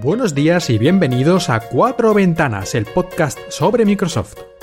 Buenos días y bienvenidos a Cuatro Ventanas, el podcast sobre Microsoft.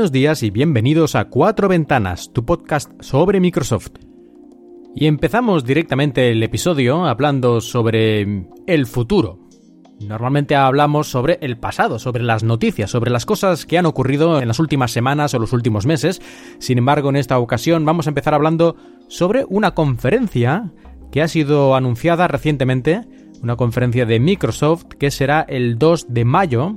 Buenos días y bienvenidos a Cuatro Ventanas, tu podcast sobre Microsoft. Y empezamos directamente el episodio hablando sobre el futuro. Normalmente hablamos sobre el pasado, sobre las noticias, sobre las cosas que han ocurrido en las últimas semanas o los últimos meses. Sin embargo, en esta ocasión vamos a empezar hablando sobre una conferencia que ha sido anunciada recientemente, una conferencia de Microsoft que será el 2 de mayo.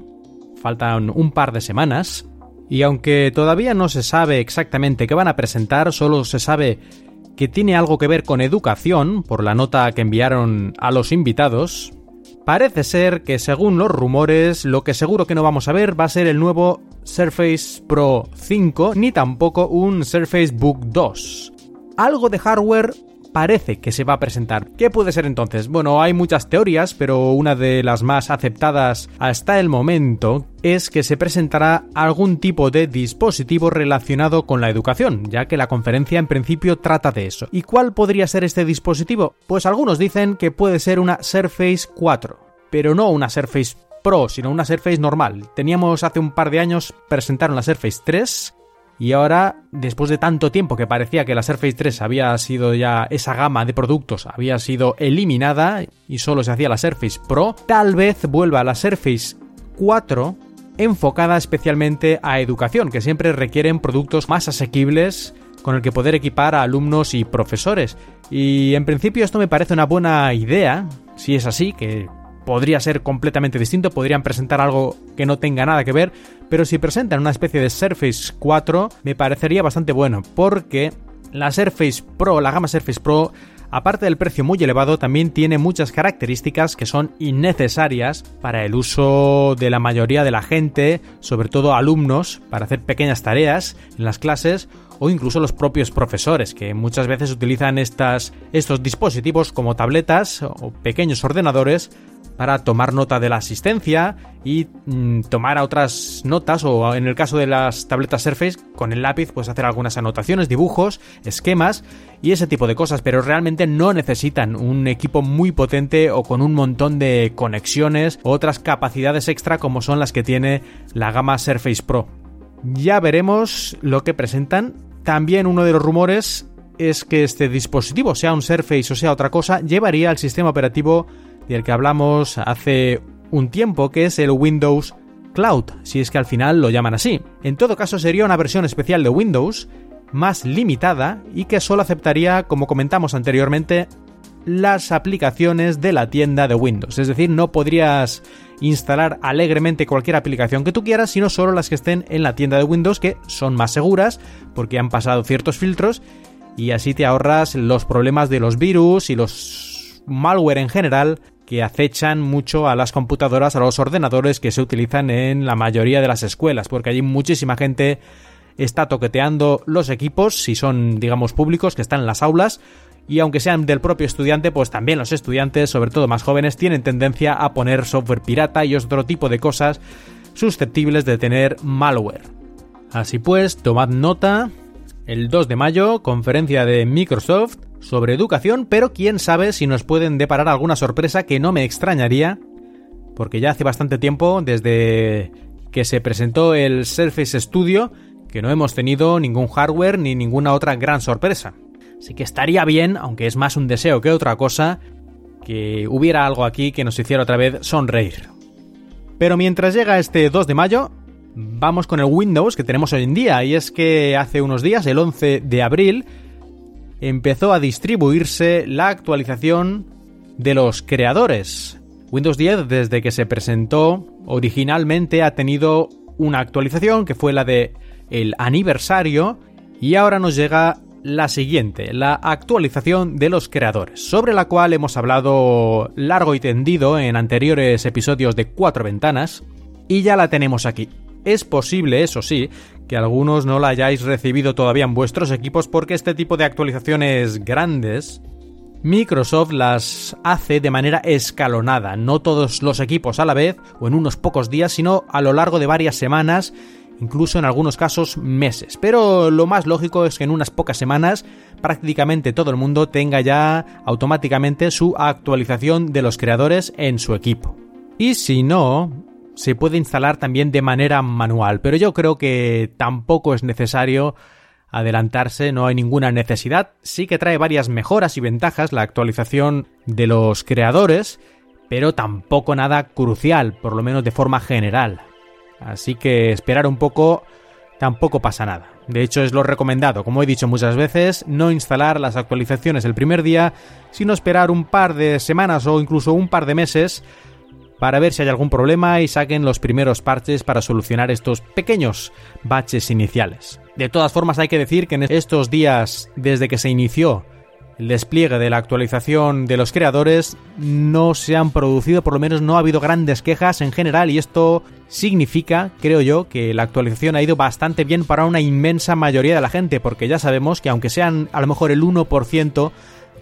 Faltan un par de semanas y aunque todavía no se sabe exactamente qué van a presentar, solo se sabe que tiene algo que ver con educación por la nota que enviaron a los invitados, parece ser que según los rumores lo que seguro que no vamos a ver va a ser el nuevo Surface Pro 5 ni tampoco un Surface Book 2. Algo de hardware parece que se va a presentar. ¿Qué puede ser entonces? Bueno, hay muchas teorías, pero una de las más aceptadas hasta el momento es que se presentará algún tipo de dispositivo relacionado con la educación, ya que la conferencia en principio trata de eso. ¿Y cuál podría ser este dispositivo? Pues algunos dicen que puede ser una Surface 4, pero no una Surface Pro, sino una Surface normal. Teníamos hace un par de años presentaron la Surface 3 y ahora, después de tanto tiempo que parecía que la Surface 3 había sido ya esa gama de productos había sido eliminada y solo se hacía la Surface Pro, tal vez vuelva la Surface 4 enfocada especialmente a educación, que siempre requieren productos más asequibles con el que poder equipar a alumnos y profesores. Y en principio esto me parece una buena idea, si es así, que podría ser completamente distinto, podrían presentar algo que no tenga nada que ver, pero si presentan una especie de Surface 4 me parecería bastante bueno, porque la Surface Pro, la gama Surface Pro, aparte del precio muy elevado, también tiene muchas características que son innecesarias para el uso de la mayoría de la gente, sobre todo alumnos, para hacer pequeñas tareas en las clases o incluso los propios profesores, que muchas veces utilizan estas, estos dispositivos como tabletas o pequeños ordenadores para tomar nota de la asistencia y mm, tomar otras notas o en el caso de las tabletas Surface con el lápiz pues hacer algunas anotaciones, dibujos, esquemas y ese tipo de cosas, pero realmente no necesitan un equipo muy potente o con un montón de conexiones o otras capacidades extra como son las que tiene la gama Surface Pro. Ya veremos lo que presentan. También uno de los rumores es que este dispositivo, sea un Surface o sea otra cosa, llevaría el sistema operativo del que hablamos hace un tiempo, que es el Windows Cloud, si es que al final lo llaman así. En todo caso sería una versión especial de Windows, más limitada y que solo aceptaría, como comentamos anteriormente, las aplicaciones de la tienda de Windows. Es decir, no podrías instalar alegremente cualquier aplicación que tú quieras, sino solo las que estén en la tienda de Windows, que son más seguras porque han pasado ciertos filtros y así te ahorras los problemas de los virus y los malware en general que acechan mucho a las computadoras, a los ordenadores que se utilizan en la mayoría de las escuelas, porque allí muchísima gente está toqueteando los equipos, si son, digamos, públicos, que están en las aulas, y aunque sean del propio estudiante, pues también los estudiantes, sobre todo más jóvenes, tienen tendencia a poner software pirata y otro tipo de cosas susceptibles de tener malware. Así pues, tomad nota, el 2 de mayo, conferencia de Microsoft, sobre educación, pero quién sabe si nos pueden deparar alguna sorpresa que no me extrañaría, porque ya hace bastante tiempo, desde que se presentó el Surface Studio, que no hemos tenido ningún hardware ni ninguna otra gran sorpresa. Así que estaría bien, aunque es más un deseo que otra cosa, que hubiera algo aquí que nos hiciera otra vez sonreír. Pero mientras llega este 2 de mayo, vamos con el Windows que tenemos hoy en día, y es que hace unos días, el 11 de abril, empezó a distribuirse la actualización de los creadores. Windows 10 desde que se presentó originalmente ha tenido una actualización que fue la de el aniversario y ahora nos llega la siguiente, la actualización de los creadores, sobre la cual hemos hablado largo y tendido en anteriores episodios de Cuatro Ventanas y ya la tenemos aquí. Es posible, eso sí, que algunos no la hayáis recibido todavía en vuestros equipos porque este tipo de actualizaciones grandes Microsoft las hace de manera escalonada, no todos los equipos a la vez o en unos pocos días, sino a lo largo de varias semanas, incluso en algunos casos meses. Pero lo más lógico es que en unas pocas semanas prácticamente todo el mundo tenga ya automáticamente su actualización de los creadores en su equipo. Y si no, se puede instalar también de manera manual, pero yo creo que tampoco es necesario adelantarse, no hay ninguna necesidad. Sí que trae varias mejoras y ventajas la actualización de los creadores, pero tampoco nada crucial, por lo menos de forma general. Así que esperar un poco tampoco pasa nada. De hecho, es lo recomendado, como he dicho muchas veces, no instalar las actualizaciones el primer día, sino esperar un par de semanas o incluso un par de meses para ver si hay algún problema y saquen los primeros parches para solucionar estos pequeños baches iniciales. De todas formas hay que decir que en estos días desde que se inició el despliegue de la actualización de los creadores no se han producido, por lo menos no ha habido grandes quejas en general y esto significa, creo yo, que la actualización ha ido bastante bien para una inmensa mayoría de la gente, porque ya sabemos que aunque sean a lo mejor el 1%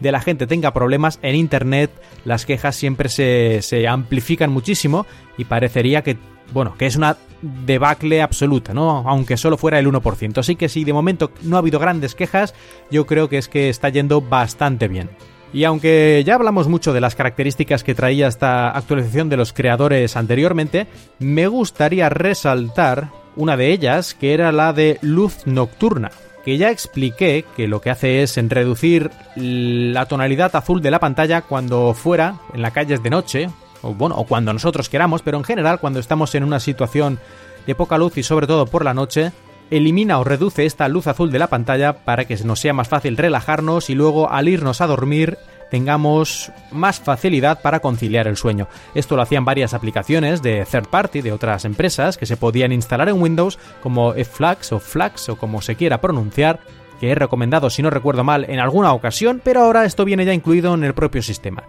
de la gente tenga problemas en Internet, las quejas siempre se, se amplifican muchísimo y parecería que, bueno, que es una debacle absoluta, ¿no? Aunque solo fuera el 1%. Así que si de momento no ha habido grandes quejas, yo creo que es que está yendo bastante bien. Y aunque ya hablamos mucho de las características que traía esta actualización de los creadores anteriormente, me gustaría resaltar una de ellas, que era la de luz nocturna que ya expliqué que lo que hace es reducir la tonalidad azul de la pantalla cuando fuera, en la calle es de noche, o bueno, o cuando nosotros queramos, pero en general cuando estamos en una situación de poca luz y sobre todo por la noche, elimina o reduce esta luz azul de la pantalla para que nos sea más fácil relajarnos y luego al irnos a dormir tengamos más facilidad para conciliar el sueño. Esto lo hacían varias aplicaciones de third party de otras empresas que se podían instalar en Windows como Flax o Flax o como se quiera pronunciar que he recomendado si no recuerdo mal en alguna ocasión, pero ahora esto viene ya incluido en el propio sistema.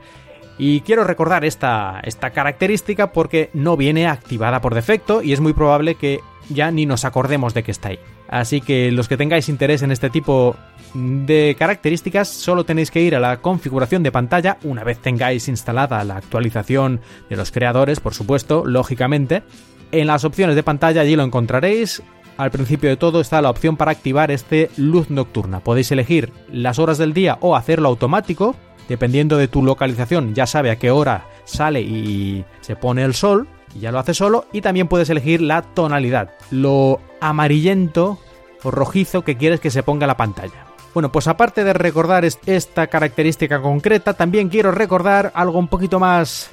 Y quiero recordar esta, esta característica porque no viene activada por defecto y es muy probable que ya ni nos acordemos de que está ahí. Así que los que tengáis interés en este tipo de características solo tenéis que ir a la configuración de pantalla una vez tengáis instalada la actualización de los creadores, por supuesto, lógicamente. En las opciones de pantalla allí lo encontraréis. Al principio de todo está la opción para activar este luz nocturna. Podéis elegir las horas del día o hacerlo automático, dependiendo de tu localización, ya sabe a qué hora sale y se pone el sol y ya lo hace solo. Y también puedes elegir la tonalidad, lo amarillento o rojizo que quieres que se ponga la pantalla. Bueno, pues aparte de recordar esta característica concreta, también quiero recordar algo un poquito más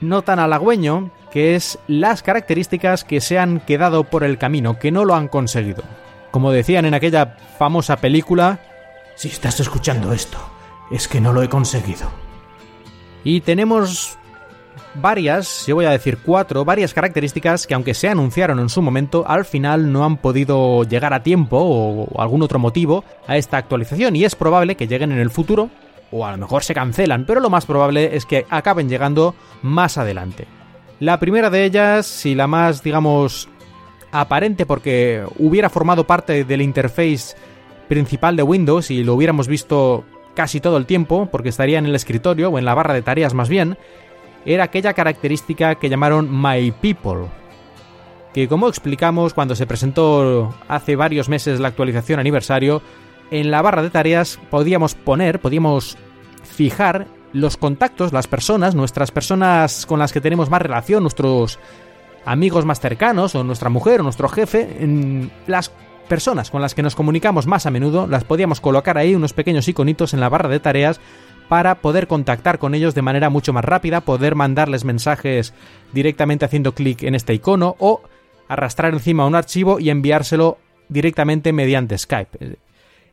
no tan halagüeño, que es las características que se han quedado por el camino, que no lo han conseguido. Como decían en aquella famosa película, si estás escuchando esto, es que no lo he conseguido. Y tenemos varias, yo voy a decir cuatro, varias características que aunque se anunciaron en su momento, al final no han podido llegar a tiempo o, algún otro motivo a esta actualización y es probable que lleguen en el futuro o a lo mejor se cancelan, pero lo más probable es que acaben llegando más adelante. La primera de ellas, y la más, digamos, aparente porque hubiera formado parte del interface principal de Windows y lo hubiéramos visto casi todo el tiempo, porque estaría en el escritorio o en la barra de tareas más bien, era aquella característica que llamaron My People, que como explicamos cuando se presentó hace varios meses la actualización aniversario, en la barra de tareas podíamos poner, podíamos fijar los contactos, las personas, nuestras personas con las que tenemos más relación, nuestros amigos más cercanos, o nuestra mujer, o nuestro jefe, en las personas con las que nos comunicamos más a menudo, las podíamos colocar ahí unos pequeños iconitos en la barra de tareas para poder contactar con ellos de manera mucho más rápida, poder mandarles mensajes directamente haciendo clic en este icono o arrastrar encima un archivo y enviárselo directamente mediante Skype.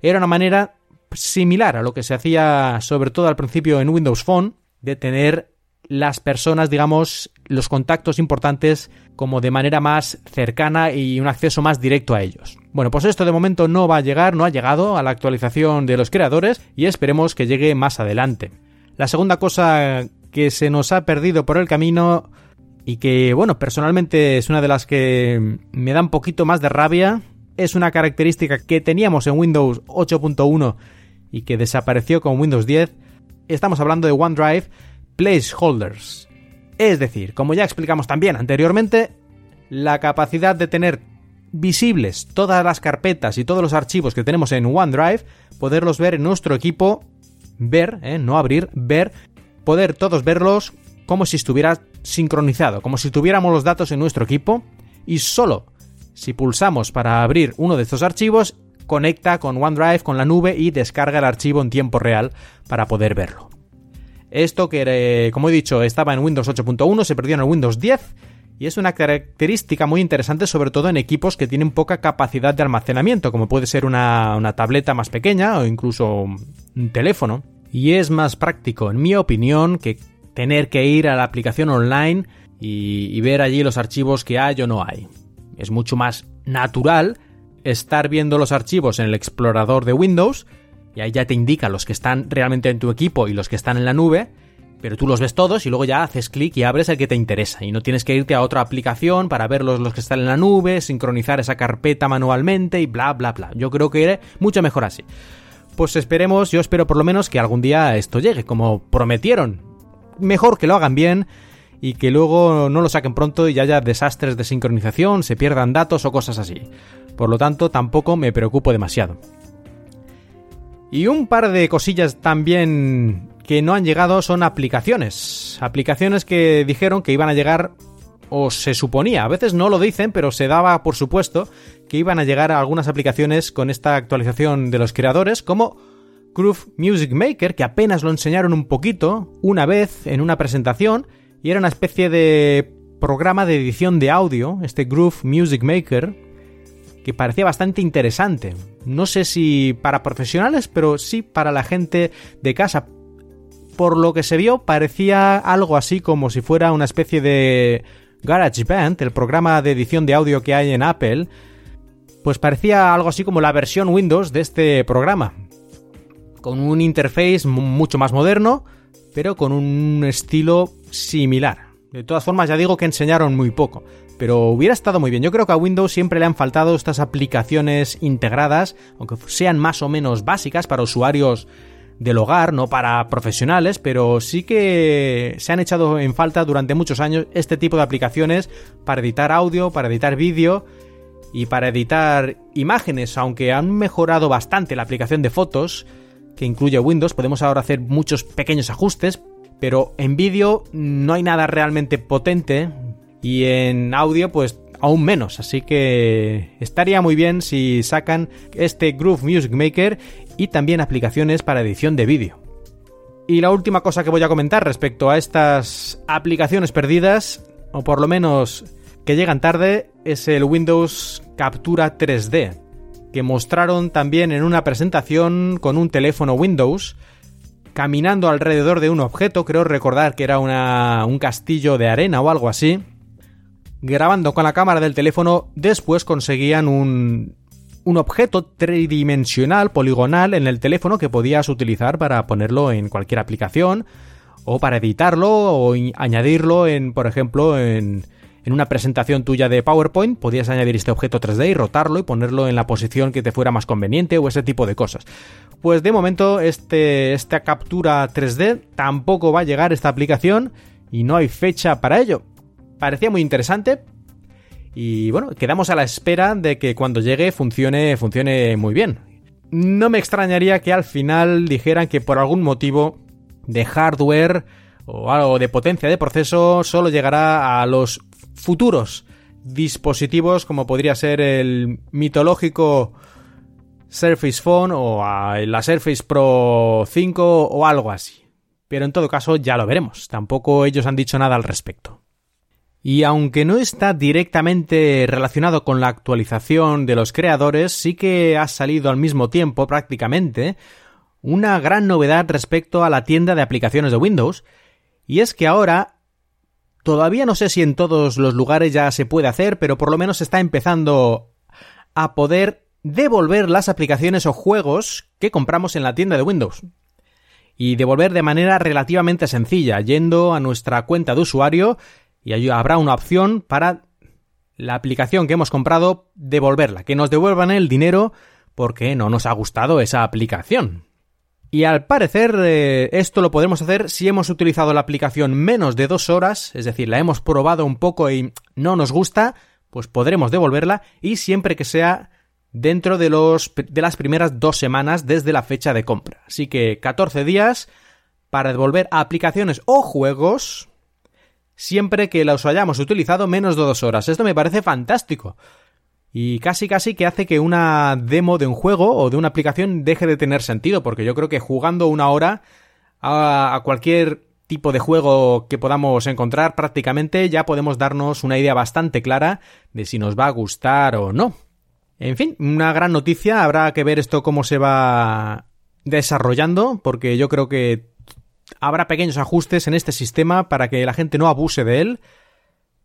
Era una manera similar a lo que se hacía sobre todo al principio en Windows Phone, de tener las personas, digamos, los contactos importantes como de manera más cercana y un acceso más directo a ellos. Bueno, pues esto de momento no va a llegar, no ha llegado a la actualización de los creadores y esperemos que llegue más adelante. La segunda cosa que se nos ha perdido por el camino y que, bueno, personalmente es una de las que me da un poquito más de rabia, es una característica que teníamos en Windows 8.1 y que desapareció con Windows 10. Estamos hablando de OneDrive Placeholders. Es decir, como ya explicamos también anteriormente, la capacidad de tener visibles todas las carpetas y todos los archivos que tenemos en OneDrive, poderlos ver en nuestro equipo, ver, ¿eh? no abrir, ver, poder todos verlos como si estuviera sincronizado, como si tuviéramos los datos en nuestro equipo y solo si pulsamos para abrir uno de estos archivos, conecta con OneDrive, con la nube y descarga el archivo en tiempo real para poder verlo. Esto que, como he dicho, estaba en Windows 8.1, se perdió en el Windows 10 y es una característica muy interesante sobre todo en equipos que tienen poca capacidad de almacenamiento, como puede ser una, tableta más pequeña o incluso un teléfono. Y es más práctico, en mi opinión, que tener que ir a la aplicación online y, ver allí los archivos que hay o no hay. Es mucho más natural estar viendo los archivos en el explorador de Windows y ahí ya te indica los que están realmente en tu equipo y los que están en la nube pero tú los ves todos y luego ya haces clic y abres el que te interesa y no tienes que irte a otra aplicación para ver los, que están en la nube, sincronizar esa carpeta manualmente y bla bla bla. Yo creo que era mucho mejor así. Pues esperemos, yo espero por lo menos que algún día esto llegue, como prometieron. Mejor que lo hagan bien y que luego no lo saquen pronto y haya desastres de sincronización, se pierdan datos o cosas así. Por lo tanto, tampoco me preocupo demasiado. Y un par de cosillas también que no han llegado son aplicaciones. Aplicaciones que dijeron que iban a llegar o se suponía, a veces no lo dicen, pero se daba por supuesto que iban a llegar algunas aplicaciones con esta actualización de los creadores, como Groove Music Maker, que apenas lo enseñaron un poquito, una vez en una presentación, y era una especie de programa de edición de audio, este Groove Music Maker, que parecía bastante interesante. No sé si para profesionales, pero sí para la gente de casa, por lo que se vio, parecía algo así como si fuera una especie de GarageBand, el programa de edición de audio que hay en Apple, pues parecía algo así como la versión Windows de este programa. Con un interface mucho más moderno, pero con un estilo similar. De todas formas, ya digo que enseñaron muy poco, pero hubiera estado muy bien. Yo creo que a Windows siempre le han faltado estas aplicaciones integradas, aunque sean más o menos básicas para usuarios del hogar, no para profesionales, pero sí que se han echado en falta durante muchos años este tipo de aplicaciones para editar audio, para editar vídeo y para editar imágenes, aunque han mejorado bastante la aplicación de fotos que incluye Windows, podemos ahora hacer muchos pequeños ajustes, pero en vídeo no hay nada realmente potente y en audio pues aún menos, así que estaría muy bien si sacan este Groove Music Maker y también aplicaciones para edición de vídeo. Y la última cosa que voy a comentar respecto a estas aplicaciones perdidas, o por lo menos que llegan tarde, es el Windows Captura 3D, que mostraron también en una presentación con un teléfono Windows, caminando alrededor de un objeto, creo recordar que era un castillo de arena o algo así, grabando con la cámara del teléfono, después conseguían un, un objeto tridimensional, poligonal, en el teléfono que podías utilizar para ponerlo en cualquier aplicación o para editarlo o añadirlo en, por ejemplo, en, en una presentación tuya de PowerPoint, podías añadir este objeto 3D y rotarlo y ponerlo en la posición que te fuera más conveniente o ese tipo de cosas. Pues de momento este, esta captura 3D tampoco va a llegar esta aplicación y no hay fecha para ello. Parecía muy interesante, y bueno, quedamos a la espera de que cuando llegue funcione, funcione muy bien. No me extrañaría que al final dijeran que por algún motivo de hardware o algo de potencia de proceso solo llegará a los futuros dispositivos como podría ser el mitológico Surface Phone o la Surface Pro 5 o algo así. Pero en todo caso ya lo veremos, tampoco ellos han dicho nada al respecto. Y aunque no está directamente relacionado con la actualización de los creadores, sí que ha salido al mismo tiempo prácticamente una gran novedad respecto a la tienda de aplicaciones de Windows, y es que ahora todavía no sé si en todos los lugares ya se puede hacer, pero por lo menos está empezando a poder devolver las aplicaciones o juegos que compramos en la tienda de Windows. Y devolver de manera relativamente sencilla, yendo a nuestra cuenta de usuario y allí habrá una opción para la aplicación que hemos comprado devolverla, que nos devuelvan el dinero porque no nos ha gustado esa aplicación. Y al parecer eh, esto lo podemos hacer si hemos utilizado la aplicación menos de dos horas, es decir, la hemos probado un poco y no nos gusta, pues podremos devolverla y siempre que sea dentro de, los, de las primeras dos semanas desde la fecha de compra. Así que 14 días para devolver aplicaciones o juegos siempre que los hayamos utilizado menos de dos horas. Esto me parece fantástico. Y casi casi que hace que una demo de un juego o de una aplicación deje de tener sentido, porque yo creo que jugando una hora a, cualquier tipo de juego que podamos encontrar prácticamente ya podemos darnos una idea bastante clara de si nos va a gustar o no. En fin, una gran noticia, habrá que ver esto cómo se va desarrollando, porque yo creo que habrá pequeños ajustes en este sistema para que la gente no abuse de él,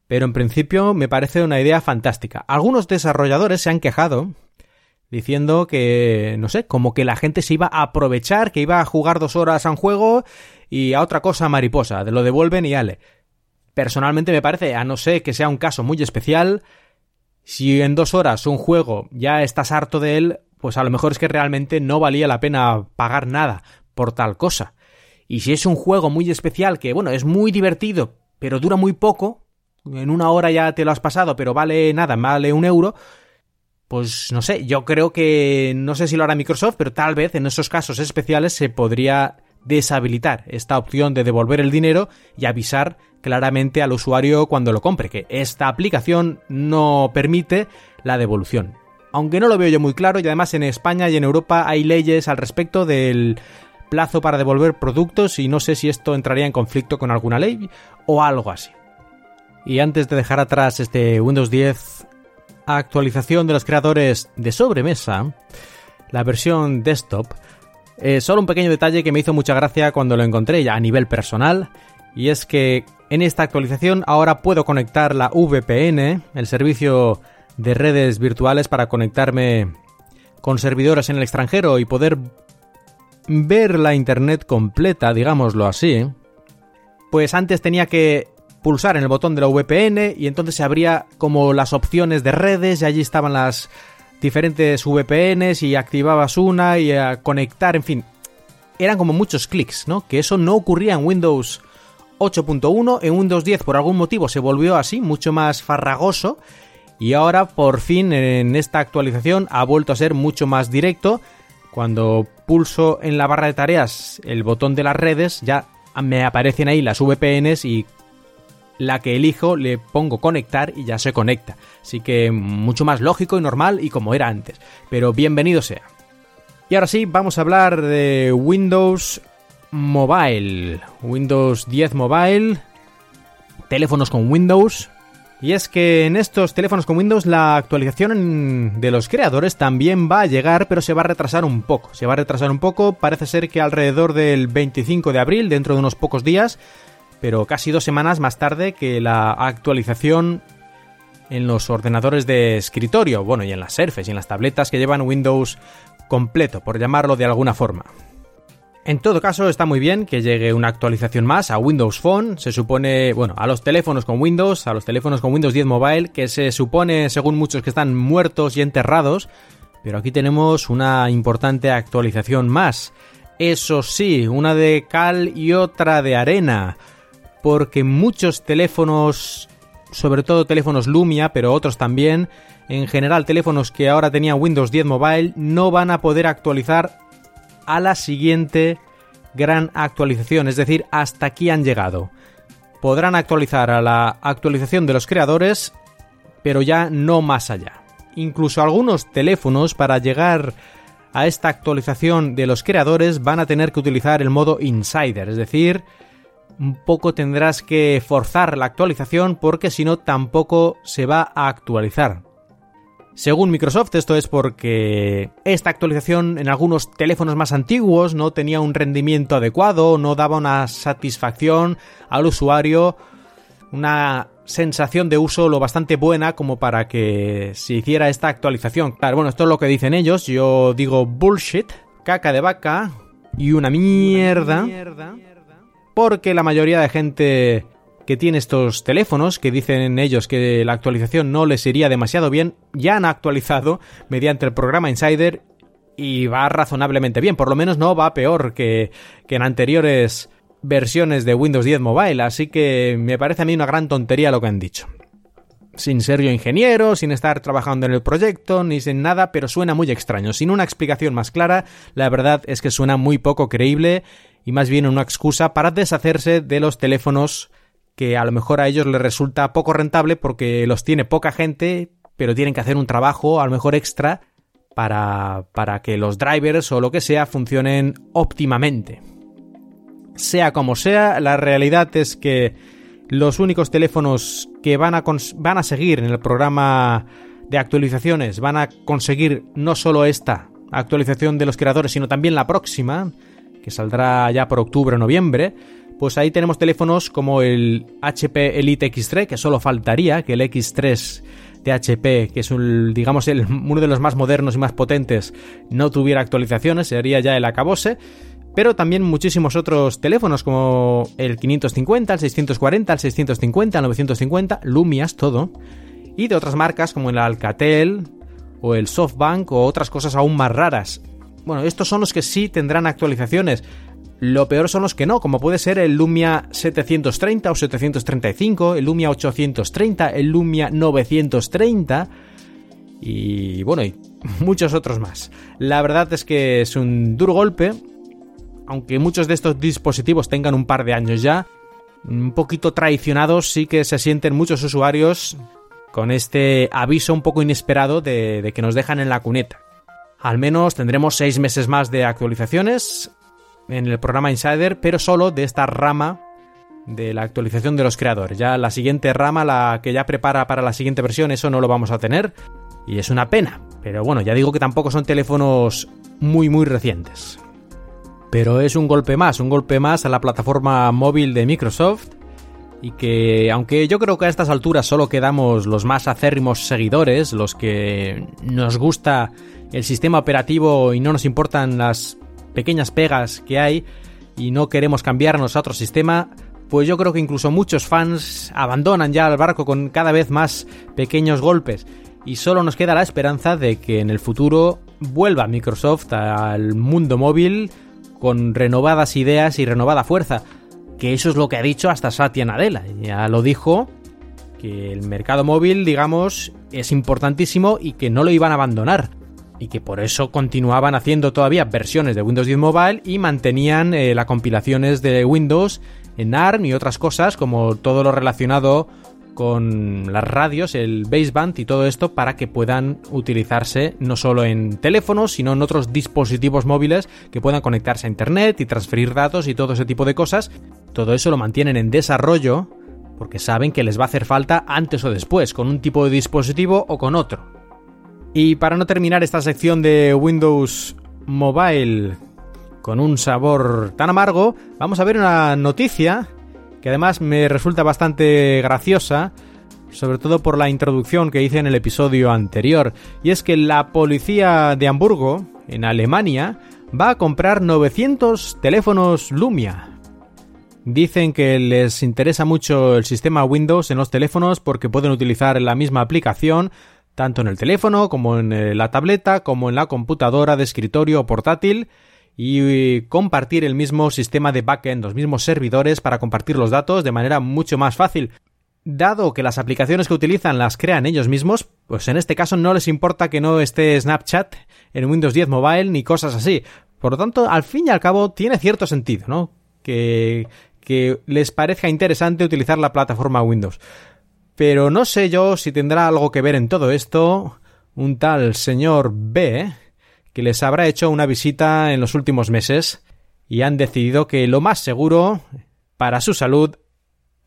pero en principio me parece una idea fantástica. Algunos desarrolladores se han quejado diciendo que, no sé, como que la gente se iba a aprovechar, que iba a jugar dos horas a un juego y a otra cosa mariposa, lo devuelven y ale. Personalmente me parece, a no ser que sea un caso muy especial, si en dos horas un juego ya estás harto de él, pues a lo mejor es que realmente no valía la pena pagar nada por tal cosa. Y si es un juego muy especial que, bueno, es muy divertido, pero dura muy poco, en una hora ya te lo has pasado, pero vale nada, vale un euro, pues no sé, yo creo que no sé si lo hará Microsoft, pero tal vez en esos casos especiales se podría deshabilitar esta opción de devolver el dinero y avisar claramente al usuario cuando lo compre, que esta aplicación no permite la devolución. Aunque no lo veo yo muy claro y además en España y en Europa hay leyes al respecto del plazo para devolver productos y no sé si esto entraría en conflicto con alguna ley o algo así. Y antes de dejar atrás este Windows 10 actualización de los creadores de sobremesa, la versión desktop, eh, solo un pequeño detalle que me hizo mucha gracia cuando lo encontré ya a nivel personal, y es que en esta actualización ahora puedo conectar la VPN, el servicio de redes virtuales para conectarme con servidores en el extranjero y poder ver la internet completa, digámoslo así, pues antes tenía que pulsar en el botón de la VPN y entonces se abría como las opciones de redes y allí estaban las diferentes VPNs y activabas una y a conectar, en fin, eran como muchos clics, ¿no? Que eso no ocurría en Windows 8.1, en Windows 10 por algún motivo se volvió así, mucho más farragoso y ahora por fin en esta actualización ha vuelto a ser mucho más directo cuando pulso en la barra de tareas el botón de las redes, ya me aparecen ahí las VPNs y la que elijo le pongo conectar y ya se conecta. Así que mucho más lógico y normal y como era antes. Pero bienvenido sea. Y ahora sí, vamos a hablar de Windows Mobile. Windows 10 Mobile. Teléfonos con Windows. Y es que en estos teléfonos con Windows la actualización de los creadores también va a llegar, pero se va a retrasar un poco. Se va a retrasar un poco, parece ser que alrededor del 25 de abril, dentro de unos pocos días, pero casi dos semanas más tarde que la actualización en los ordenadores de escritorio, bueno, y en las Surface y en las tabletas que llevan Windows completo, por llamarlo de alguna forma. En todo caso, está muy bien que llegue una actualización más a Windows Phone. Se supone, bueno, a los teléfonos con Windows, a los teléfonos con Windows 10 Mobile, que se supone, según muchos, que están muertos y enterrados. Pero aquí tenemos una importante actualización más. Eso sí, una de cal y otra de arena. Porque muchos teléfonos, sobre todo teléfonos Lumia, pero otros también, en general teléfonos que ahora tenían Windows 10 Mobile, no van a poder actualizar a la siguiente gran actualización, es decir, hasta aquí han llegado. podrán actualizar a la actualización de los creadores, pero ya no más allá. Incluso algunos teléfonos para llegar a esta actualización de los creadores van a tener que utilizar el modo Insider, es decir, un poco tendrás que forzar la actualización porque si no tampoco se va a actualizar. Según Microsoft, esto es porque esta actualización en algunos teléfonos más antiguos no tenía un rendimiento adecuado, no daba una satisfacción al usuario, una sensación de uso lo bastante buena como para que se hiciera esta actualización. Claro, bueno, esto es lo que dicen ellos, yo digo bullshit, caca de vaca y una mierda. Porque la mayoría de gente que tiene estos teléfonos, que dicen ellos que la actualización no les iría demasiado bien, ya han actualizado mediante el programa Insider y va razonablemente bien, por lo menos no va peor que, que en anteriores versiones de Windows 10 Mobile, así que me parece a mí una gran tontería lo que han dicho. Sin ser yo ingeniero, sin estar trabajando en el proyecto, ni sin nada, pero suena muy extraño. Sin una explicación más clara, la verdad es que suena muy poco creíble y más bien una excusa para deshacerse de los teléfonos que a lo mejor a ellos les resulta poco rentable porque los tiene poca gente, pero tienen que hacer un trabajo a lo mejor extra para, para que los drivers o lo que sea funcionen óptimamente. Sea como sea, la realidad es que los únicos teléfonos que van a, van a seguir en el programa de actualizaciones van a conseguir no solo esta actualización de los creadores, sino también la próxima, que saldrá ya por octubre o noviembre, pues ahí tenemos teléfonos como el HP Elite X3, que solo faltaría que el X3 de HP, que es digamos el, uno de los más modernos y más potentes, no tuviera actualizaciones, sería ya el acabose. Pero también muchísimos otros teléfonos como el 550, el 640, el 650, el 950, Lumias, todo. Y de otras marcas como el Alcatel o el SoftBank o otras cosas aún más raras. Bueno, estos son los que sí tendrán actualizaciones. Lo peor son los que no, como puede ser el Lumia 730 o 735, el Lumia 830, el Lumia 930 y bueno, y muchos otros más. La verdad es que es un duro golpe, aunque muchos de estos dispositivos tengan un par de años ya, un poquito traicionados sí que se sienten muchos usuarios con este aviso un poco inesperado de, que nos dejan en la cuneta. Al menos tendremos seis meses más de actualizaciones en el programa Insider, pero solo de esta rama de la actualización de los creadores. Ya la siguiente rama, la que ya prepara para la siguiente versión, eso no lo vamos a tener. Y es una pena. Pero bueno, ya digo que tampoco son teléfonos muy muy recientes. Pero es un golpe más, un golpe más a la plataforma móvil de Microsoft. Y que, aunque yo creo que a estas alturas solo quedamos los más acérrimos seguidores, los que nos gusta el sistema operativo y no nos importan las pequeñas pegas que hay y no queremos cambiarnos a otro sistema, pues yo creo que incluso muchos fans abandonan ya el barco con cada vez más pequeños golpes. Y solo nos queda la esperanza de que en el futuro vuelva Microsoft al mundo móvil con renovadas ideas y renovada fuerza, que eso es lo que ha dicho hasta Satya Nadella, ya lo dijo que el mercado móvil, digamos, es importantísimo y que no lo iban a abandonar y que por eso continuaban haciendo todavía versiones de Windows 10 Mobile y mantenían eh, las compilaciones de Windows en ARM y otras cosas como todo lo relacionado con las radios, el baseband y todo esto para que puedan utilizarse no solo en teléfonos, sino en otros dispositivos móviles que puedan conectarse a internet y transferir datos y todo ese tipo de cosas. Todo eso lo mantienen en desarrollo porque saben que les va a hacer falta antes o después, con un tipo de dispositivo o con otro. Y para no terminar esta sección de Windows Mobile con un sabor tan amargo, vamos a ver una noticia que además me resulta bastante graciosa, sobre todo por la introducción que hice en el episodio anterior, y es que la policía de Hamburgo, en Alemania, va a comprar 900 teléfonos Lumia. Dicen que les interesa mucho el sistema Windows en los teléfonos porque pueden utilizar la misma aplicación tanto en el teléfono como en eh, la tableta, como en la computadora de escritorio o portátil, y eh, compartir el mismo sistema de backend, los mismos servidores para compartir los datos de manera mucho más fácil. Dado que las aplicaciones que utilizan las crean ellos mismos, pues en este caso no les importa que no esté Snapchat en Windows 10 Mobile ni cosas así. Por lo tanto, al fin y al cabo tiene cierto sentido, ¿no? Que, que les parezca interesante utilizar la plataforma Windows. Pero no sé yo si tendrá algo que ver en todo esto un tal señor B que les habrá hecho una visita en los últimos meses y han decidido que lo más seguro para su salud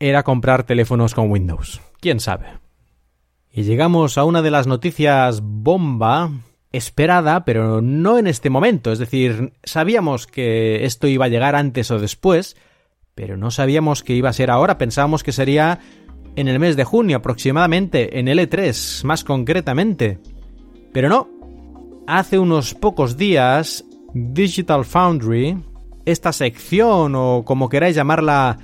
era comprar teléfonos con Windows. ¿Quién sabe? Y llegamos a una de las noticias bomba esperada, pero no en este momento. Es decir, sabíamos que esto iba a llegar antes o después, pero no sabíamos que iba a ser ahora. Pensábamos que sería en el mes de junio aproximadamente, en L3 más concretamente. Pero no. Hace unos pocos días, Digital Foundry, esta sección o como queráis llamarla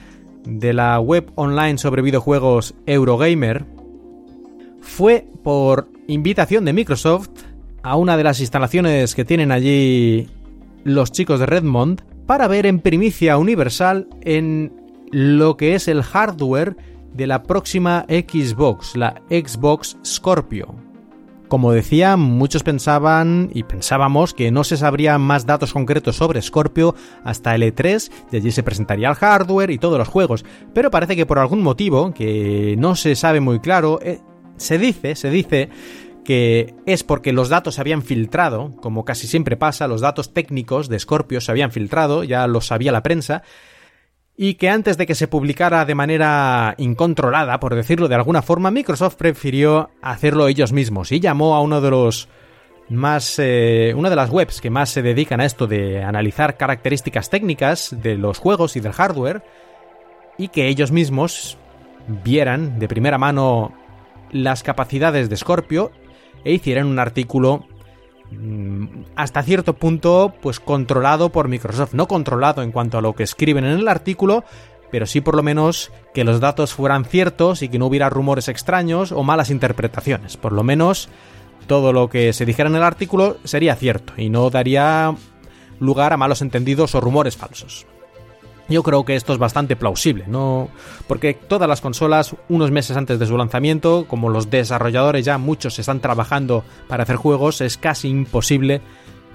de la web online sobre videojuegos Eurogamer, fue por invitación de Microsoft a una de las instalaciones que tienen allí los chicos de Redmond para ver en primicia universal en lo que es el hardware de la próxima Xbox, la Xbox Scorpio. Como decía, muchos pensaban y pensábamos que no se sabrían más datos concretos sobre Scorpio hasta el E3, y allí se presentaría el hardware y todos los juegos, pero parece que por algún motivo, que no se sabe muy claro, eh, se dice, se dice que es porque los datos se habían filtrado, como casi siempre pasa, los datos técnicos de Scorpio se habían filtrado, ya lo sabía la prensa, y que antes de que se publicara de manera incontrolada, por decirlo de alguna forma, Microsoft prefirió hacerlo ellos mismos y llamó a uno de los más eh, una de las webs que más se dedican a esto de analizar características técnicas de los juegos y del hardware y que ellos mismos vieran de primera mano las capacidades de Scorpio e hicieran un artículo hasta cierto punto pues controlado por Microsoft, no controlado en cuanto a lo que escriben en el artículo, pero sí por lo menos que los datos fueran ciertos y que no hubiera rumores extraños o malas interpretaciones. Por lo menos todo lo que se dijera en el artículo sería cierto y no daría lugar a malos entendidos o rumores falsos. Yo creo que esto es bastante plausible, ¿no? Porque todas las consolas, unos meses antes de su lanzamiento, como los desarrolladores ya muchos están trabajando para hacer juegos, es casi imposible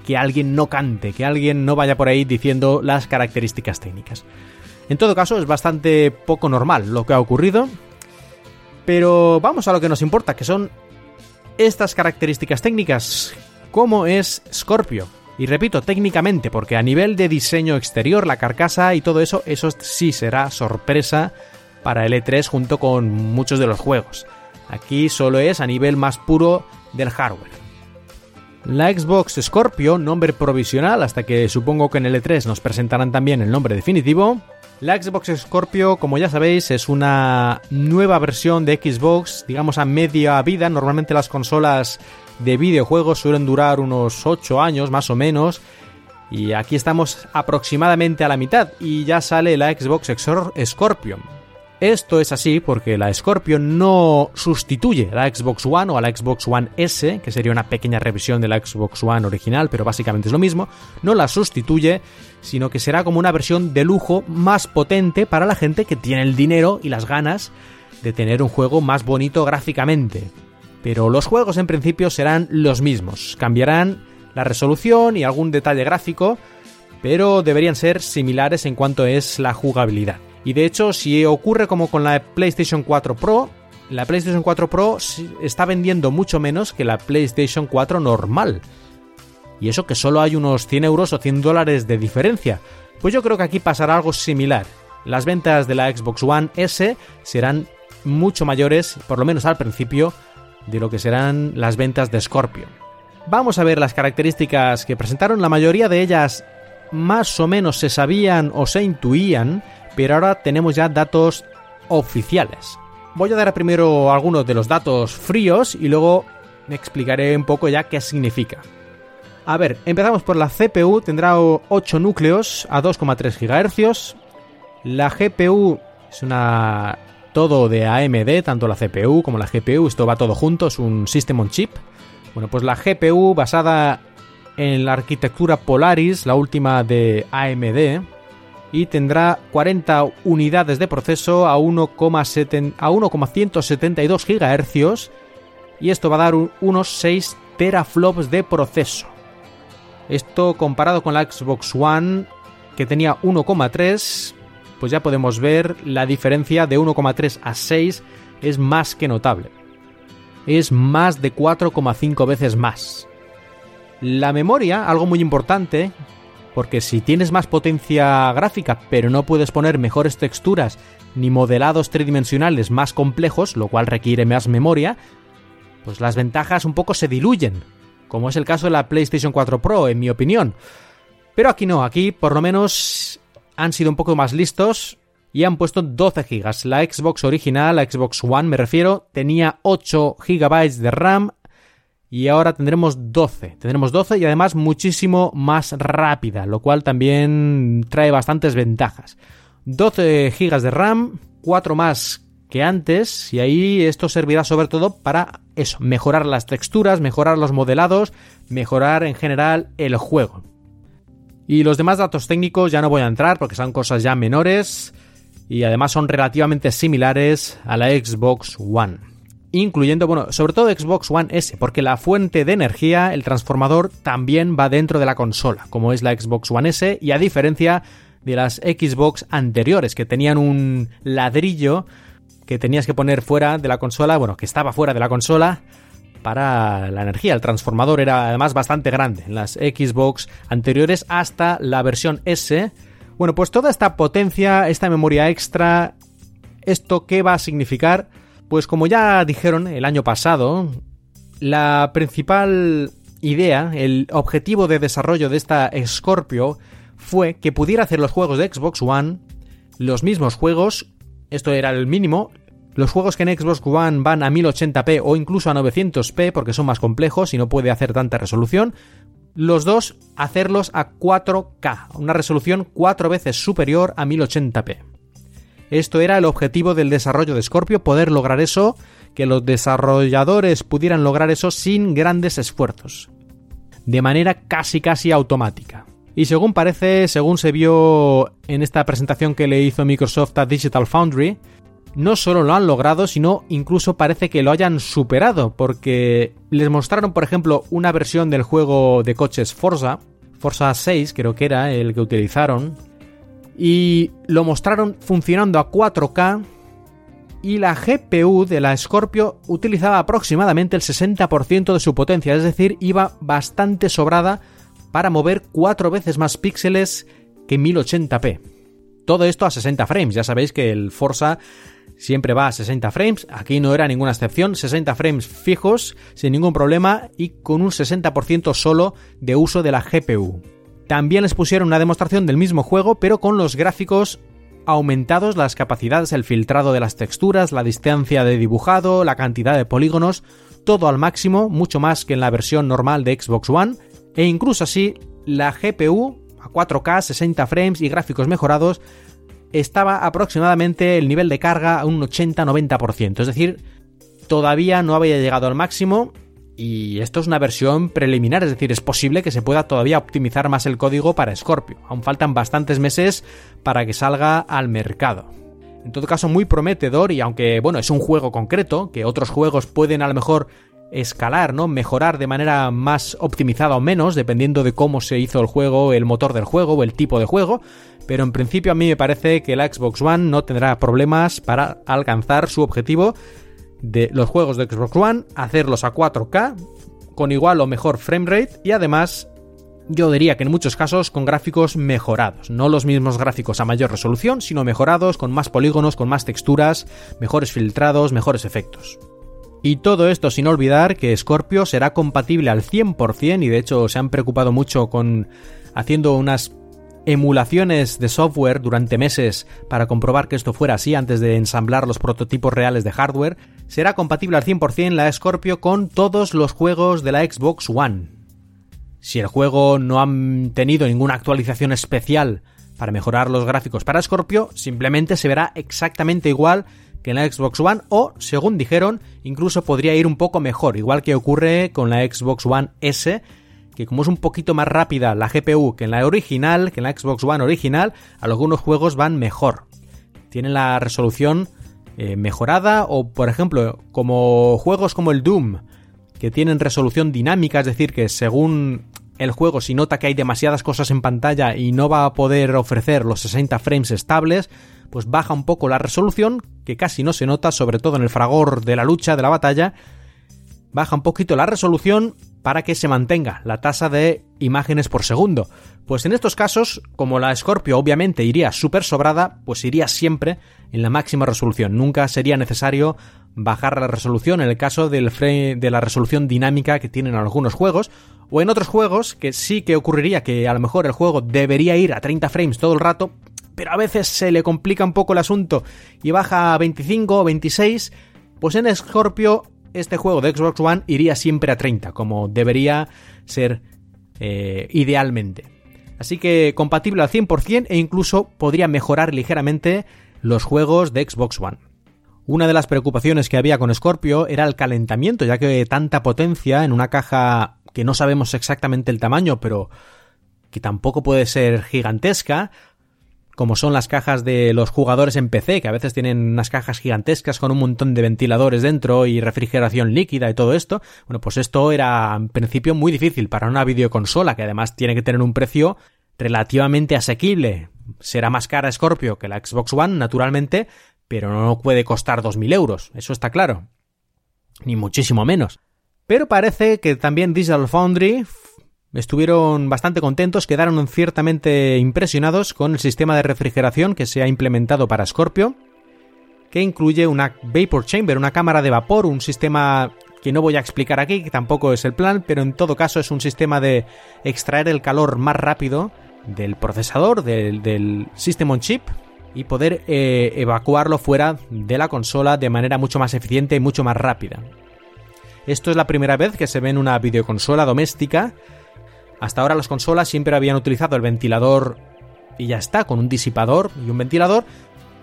que alguien no cante, que alguien no vaya por ahí diciendo las características técnicas. En todo caso, es bastante poco normal lo que ha ocurrido. Pero vamos a lo que nos importa, que son estas características técnicas. ¿Cómo es Scorpio? Y repito, técnicamente, porque a nivel de diseño exterior, la carcasa y todo eso, eso sí será sorpresa para el E3 junto con muchos de los juegos. Aquí solo es a nivel más puro del hardware. La Xbox Scorpio, nombre provisional hasta que supongo que en el E3 nos presentarán también el nombre definitivo. La Xbox Scorpio, como ya sabéis, es una nueva versión de Xbox, digamos a media vida. Normalmente las consolas de videojuegos suelen durar unos 8 años más o menos. Y aquí estamos aproximadamente a la mitad y ya sale la Xbox Scorpion. Esto es así porque la Scorpion no sustituye a la Xbox One o a la Xbox One S, que sería una pequeña revisión de la Xbox One original, pero básicamente es lo mismo, no la sustituye, sino que será como una versión de lujo más potente para la gente que tiene el dinero y las ganas de tener un juego más bonito gráficamente pero los juegos en principio serán los mismos. Cambiarán la resolución y algún detalle gráfico, pero deberían ser similares en cuanto es la jugabilidad. Y de hecho, si ocurre como con la PlayStation 4 Pro, la PlayStation 4 Pro está vendiendo mucho menos que la PlayStation 4 normal. Y eso que solo hay unos 100 euros o 100 dólares de diferencia. Pues yo creo que aquí pasará algo similar. Las ventas de la Xbox One S serán mucho mayores, por lo menos al principio, de lo que serán las ventas de Scorpio. Vamos a ver las características que presentaron, la mayoría de ellas más o menos se sabían o se intuían, pero ahora tenemos ya datos oficiales. Voy a dar primero algunos de los datos fríos y luego me explicaré un poco ya qué significa. A ver, empezamos por la CPU, tendrá 8 núcleos a 2,3 GHz. La GPU es una todo de AMD, tanto la CPU como la GPU, esto va todo junto, es un System on Chip. Bueno, pues la GPU basada en la arquitectura Polaris, la última de AMD, y tendrá 40 unidades de proceso a 1,172 GHz y esto va a dar unos 6 teraflops de proceso. Esto comparado con la Xbox One que tenía 1,3 pues ya podemos ver la diferencia de 1,3 a 6 es más que notable. Es más de 4,5 veces más. La memoria, algo muy importante, porque si tienes más potencia gráfica pero no puedes poner mejores texturas ni modelados tridimensionales más complejos, lo cual requiere más memoria, pues las ventajas un poco se diluyen, como es el caso de la PlayStation 4 Pro, en mi opinión. Pero aquí no, aquí por lo menos han sido un poco más listos y han puesto 12 GB. La Xbox original, la Xbox One me refiero, tenía 8 GB de RAM y ahora tendremos 12. Tendremos 12 y además muchísimo más rápida, lo cual también trae bastantes ventajas. 12 GB de RAM, 4 más que antes, y ahí esto servirá sobre todo para eso, mejorar las texturas, mejorar los modelados, mejorar en general el juego. Y los demás datos técnicos ya no voy a entrar porque son cosas ya menores y además son relativamente similares a la Xbox One. Incluyendo, bueno, sobre todo Xbox One S, porque la fuente de energía, el transformador, también va dentro de la consola, como es la Xbox One S, y a diferencia de las Xbox anteriores, que tenían un ladrillo que tenías que poner fuera de la consola, bueno, que estaba fuera de la consola para la energía. El transformador era además bastante grande en las Xbox anteriores hasta la versión S. Bueno, pues toda esta potencia, esta memoria extra, ¿esto qué va a significar? Pues como ya dijeron el año pasado, la principal idea, el objetivo de desarrollo de esta Scorpio fue que pudiera hacer los juegos de Xbox One, los mismos juegos, esto era el mínimo, los juegos que en Xbox One van a 1080p o incluso a 900p porque son más complejos y no puede hacer tanta resolución, los dos hacerlos a 4K, una resolución cuatro veces superior a 1080p. Esto era el objetivo del desarrollo de Scorpio, poder lograr eso, que los desarrolladores pudieran lograr eso sin grandes esfuerzos, de manera casi casi automática. Y según parece, según se vio en esta presentación que le hizo Microsoft a Digital Foundry, no solo lo han logrado, sino incluso parece que lo hayan superado, porque les mostraron, por ejemplo, una versión del juego de coches Forza, Forza 6 creo que era el que utilizaron, y lo mostraron funcionando a 4K y la GPU de la Scorpio utilizaba aproximadamente el 60% de su potencia, es decir, iba bastante sobrada para mover 4 veces más píxeles que 1080p. Todo esto a 60 frames, ya sabéis que el Forza siempre va a 60 frames, aquí no era ninguna excepción, 60 frames fijos, sin ningún problema y con un 60% solo de uso de la GPU. También les pusieron una demostración del mismo juego, pero con los gráficos aumentados, las capacidades, el filtrado de las texturas, la distancia de dibujado, la cantidad de polígonos, todo al máximo, mucho más que en la versión normal de Xbox One, e incluso así la GPU a 4K, 60 frames y gráficos mejorados estaba aproximadamente el nivel de carga a un 80-90%, es decir, todavía no había llegado al máximo y esto es una versión preliminar, es decir, es posible que se pueda todavía optimizar más el código para Scorpio. Aún faltan bastantes meses para que salga al mercado. En todo caso, muy prometedor y aunque, bueno, es un juego concreto, que otros juegos pueden a lo mejor escalar, ¿no? Mejorar de manera más optimizada o menos, dependiendo de cómo se hizo el juego, el motor del juego o el tipo de juego, pero en principio a mí me parece que la Xbox One no tendrá problemas para alcanzar su objetivo de los juegos de Xbox One, hacerlos a 4K con igual o mejor framerate y además yo diría que en muchos casos con gráficos mejorados, no los mismos gráficos a mayor resolución, sino mejorados con más polígonos, con más texturas, mejores filtrados, mejores efectos. Y todo esto sin olvidar que Scorpio será compatible al 100% y de hecho se han preocupado mucho con haciendo unas emulaciones de software durante meses para comprobar que esto fuera así antes de ensamblar los prototipos reales de hardware, será compatible al 100% la Scorpio con todos los juegos de la Xbox One. Si el juego no ha tenido ninguna actualización especial para mejorar los gráficos para Scorpio, simplemente se verá exactamente igual que en la Xbox One o, según dijeron, incluso podría ir un poco mejor, igual que ocurre con la Xbox One S, que como es un poquito más rápida la GPU que en la original, que en la Xbox One original, algunos juegos van mejor. Tienen la resolución eh, mejorada o, por ejemplo, como juegos como el Doom, que tienen resolución dinámica, es decir, que según el juego si nota que hay demasiadas cosas en pantalla y no va a poder ofrecer los 60 frames estables, pues baja un poco la resolución, que casi no se nota, sobre todo en el fragor de la lucha, de la batalla, baja un poquito la resolución para que se mantenga la tasa de imágenes por segundo. Pues en estos casos, como la Scorpio obviamente iría súper sobrada, pues iría siempre en la máxima resolución. Nunca sería necesario bajar la resolución en el caso de la resolución dinámica que tienen algunos juegos, o en otros juegos que sí que ocurriría que a lo mejor el juego debería ir a 30 frames todo el rato, pero a veces se le complica un poco el asunto y baja a 25 o 26, pues en Scorpio este juego de Xbox One iría siempre a 30, como debería ser eh, idealmente. Así que compatible al 100% e incluso podría mejorar ligeramente los juegos de Xbox One. Una de las preocupaciones que había con Scorpio era el calentamiento, ya que tanta potencia en una caja que no sabemos exactamente el tamaño, pero que tampoco puede ser gigantesca, como son las cajas de los jugadores en PC, que a veces tienen unas cajas gigantescas con un montón de ventiladores dentro y refrigeración líquida y todo esto. Bueno, pues esto era en principio muy difícil para una videoconsola, que además tiene que tener un precio relativamente asequible. Será más cara Scorpio que la Xbox One, naturalmente, pero no puede costar 2.000 euros, eso está claro. Ni muchísimo menos. Pero parece que también Digital Foundry estuvieron bastante contentos, quedaron ciertamente impresionados con el sistema de refrigeración que se ha implementado para Scorpio, que incluye una vapor chamber, una cámara de vapor, un sistema que no voy a explicar aquí, que tampoco es el plan, pero en todo caso es un sistema de extraer el calor más rápido del procesador, del, System on Chip, y poder eh, evacuarlo fuera de la consola de manera mucho más eficiente y mucho más rápida. Esto es la primera vez que se ve en una videoconsola doméstica hasta ahora las consolas siempre habían utilizado el ventilador y ya está, con un disipador y un ventilador,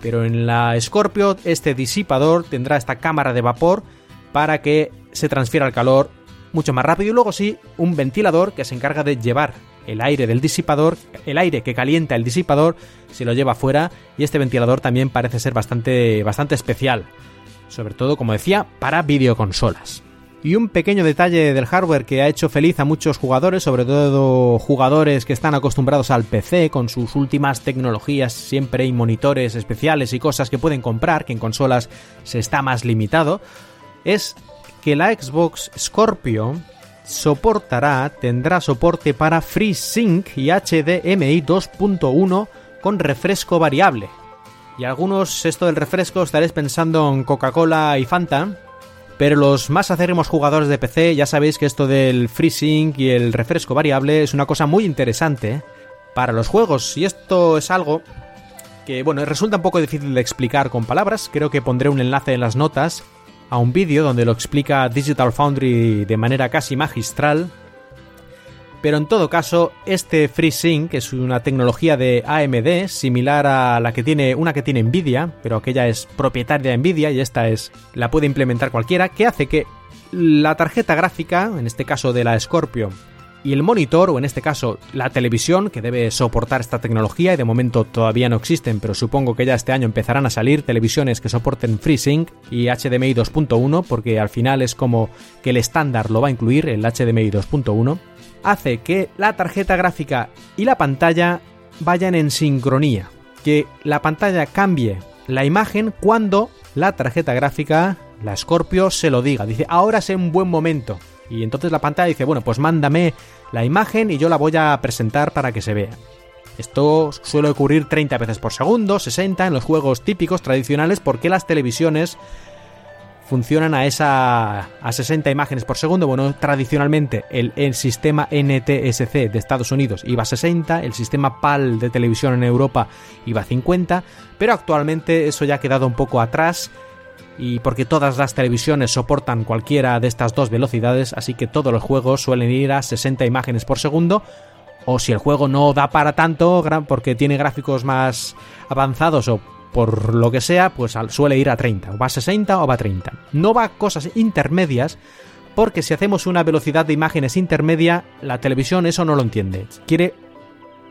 pero en la Scorpio este disipador tendrá esta cámara de vapor para que se transfiera el calor mucho más rápido y luego sí un ventilador que se encarga de llevar el aire del disipador, el aire que calienta el disipador se lo lleva fuera y este ventilador también parece ser bastante bastante especial, sobre todo como decía para videoconsolas. Y un pequeño detalle del hardware que ha hecho feliz a muchos jugadores, sobre todo jugadores que están acostumbrados al PC con sus últimas tecnologías, siempre hay monitores especiales y cosas que pueden comprar, que en consolas se está más limitado, es que la Xbox Scorpio soportará, tendrá soporte para FreeSync y HDMI 2.1 con refresco variable. Y algunos, esto del refresco, estaréis pensando en Coca-Cola y Fanta, pero los más acérrimos jugadores de PC ya sabéis que esto del freezing y el refresco variable es una cosa muy interesante para los juegos. Y esto es algo que, bueno, resulta un poco difícil de explicar con palabras. Creo que pondré un enlace en las notas a un vídeo donde lo explica Digital Foundry de manera casi magistral pero en todo caso, este FreeSync es una tecnología de AMD similar a la que tiene una que tiene Nvidia, pero aquella es propietaria de Nvidia y esta es la puede implementar cualquiera, que hace que la tarjeta gráfica, en este caso de la Scorpio, y el monitor, o en este caso la televisión, que debe soportar esta tecnología, y de momento todavía no existen, pero supongo que ya este año empezarán a salir televisiones que soporten FreeSync y HDMI 2.1, porque al final es como que el estándar lo va a incluir, el HDMI 2.1 hace que la tarjeta gráfica y la pantalla vayan en sincronía, que la pantalla cambie la imagen cuando la tarjeta gráfica, la Scorpio, se lo diga. Dice, ahora es un buen momento. Y entonces la pantalla dice, bueno, pues mándame la imagen y yo la voy a presentar para que se vea. Esto suele ocurrir 30 veces por segundo, 60 en los juegos típicos tradicionales porque las televisiones funcionan a esa a 60 imágenes por segundo. Bueno, tradicionalmente el, el, sistema NTSC de Estados Unidos iba a 60, el sistema PAL de televisión en Europa iba a 50, pero actualmente eso ya ha quedado un poco atrás y porque todas las televisiones soportan cualquiera de estas dos velocidades, así que todos los juegos suelen ir a 60 imágenes por segundo. O si el juego no da para tanto, porque tiene gráficos más avanzados o por lo que sea, pues suele ir a 30, o va a 60 o va a 30. No va a cosas intermedias, porque si hacemos una velocidad de imágenes intermedia, la televisión eso no lo entiende. Quiere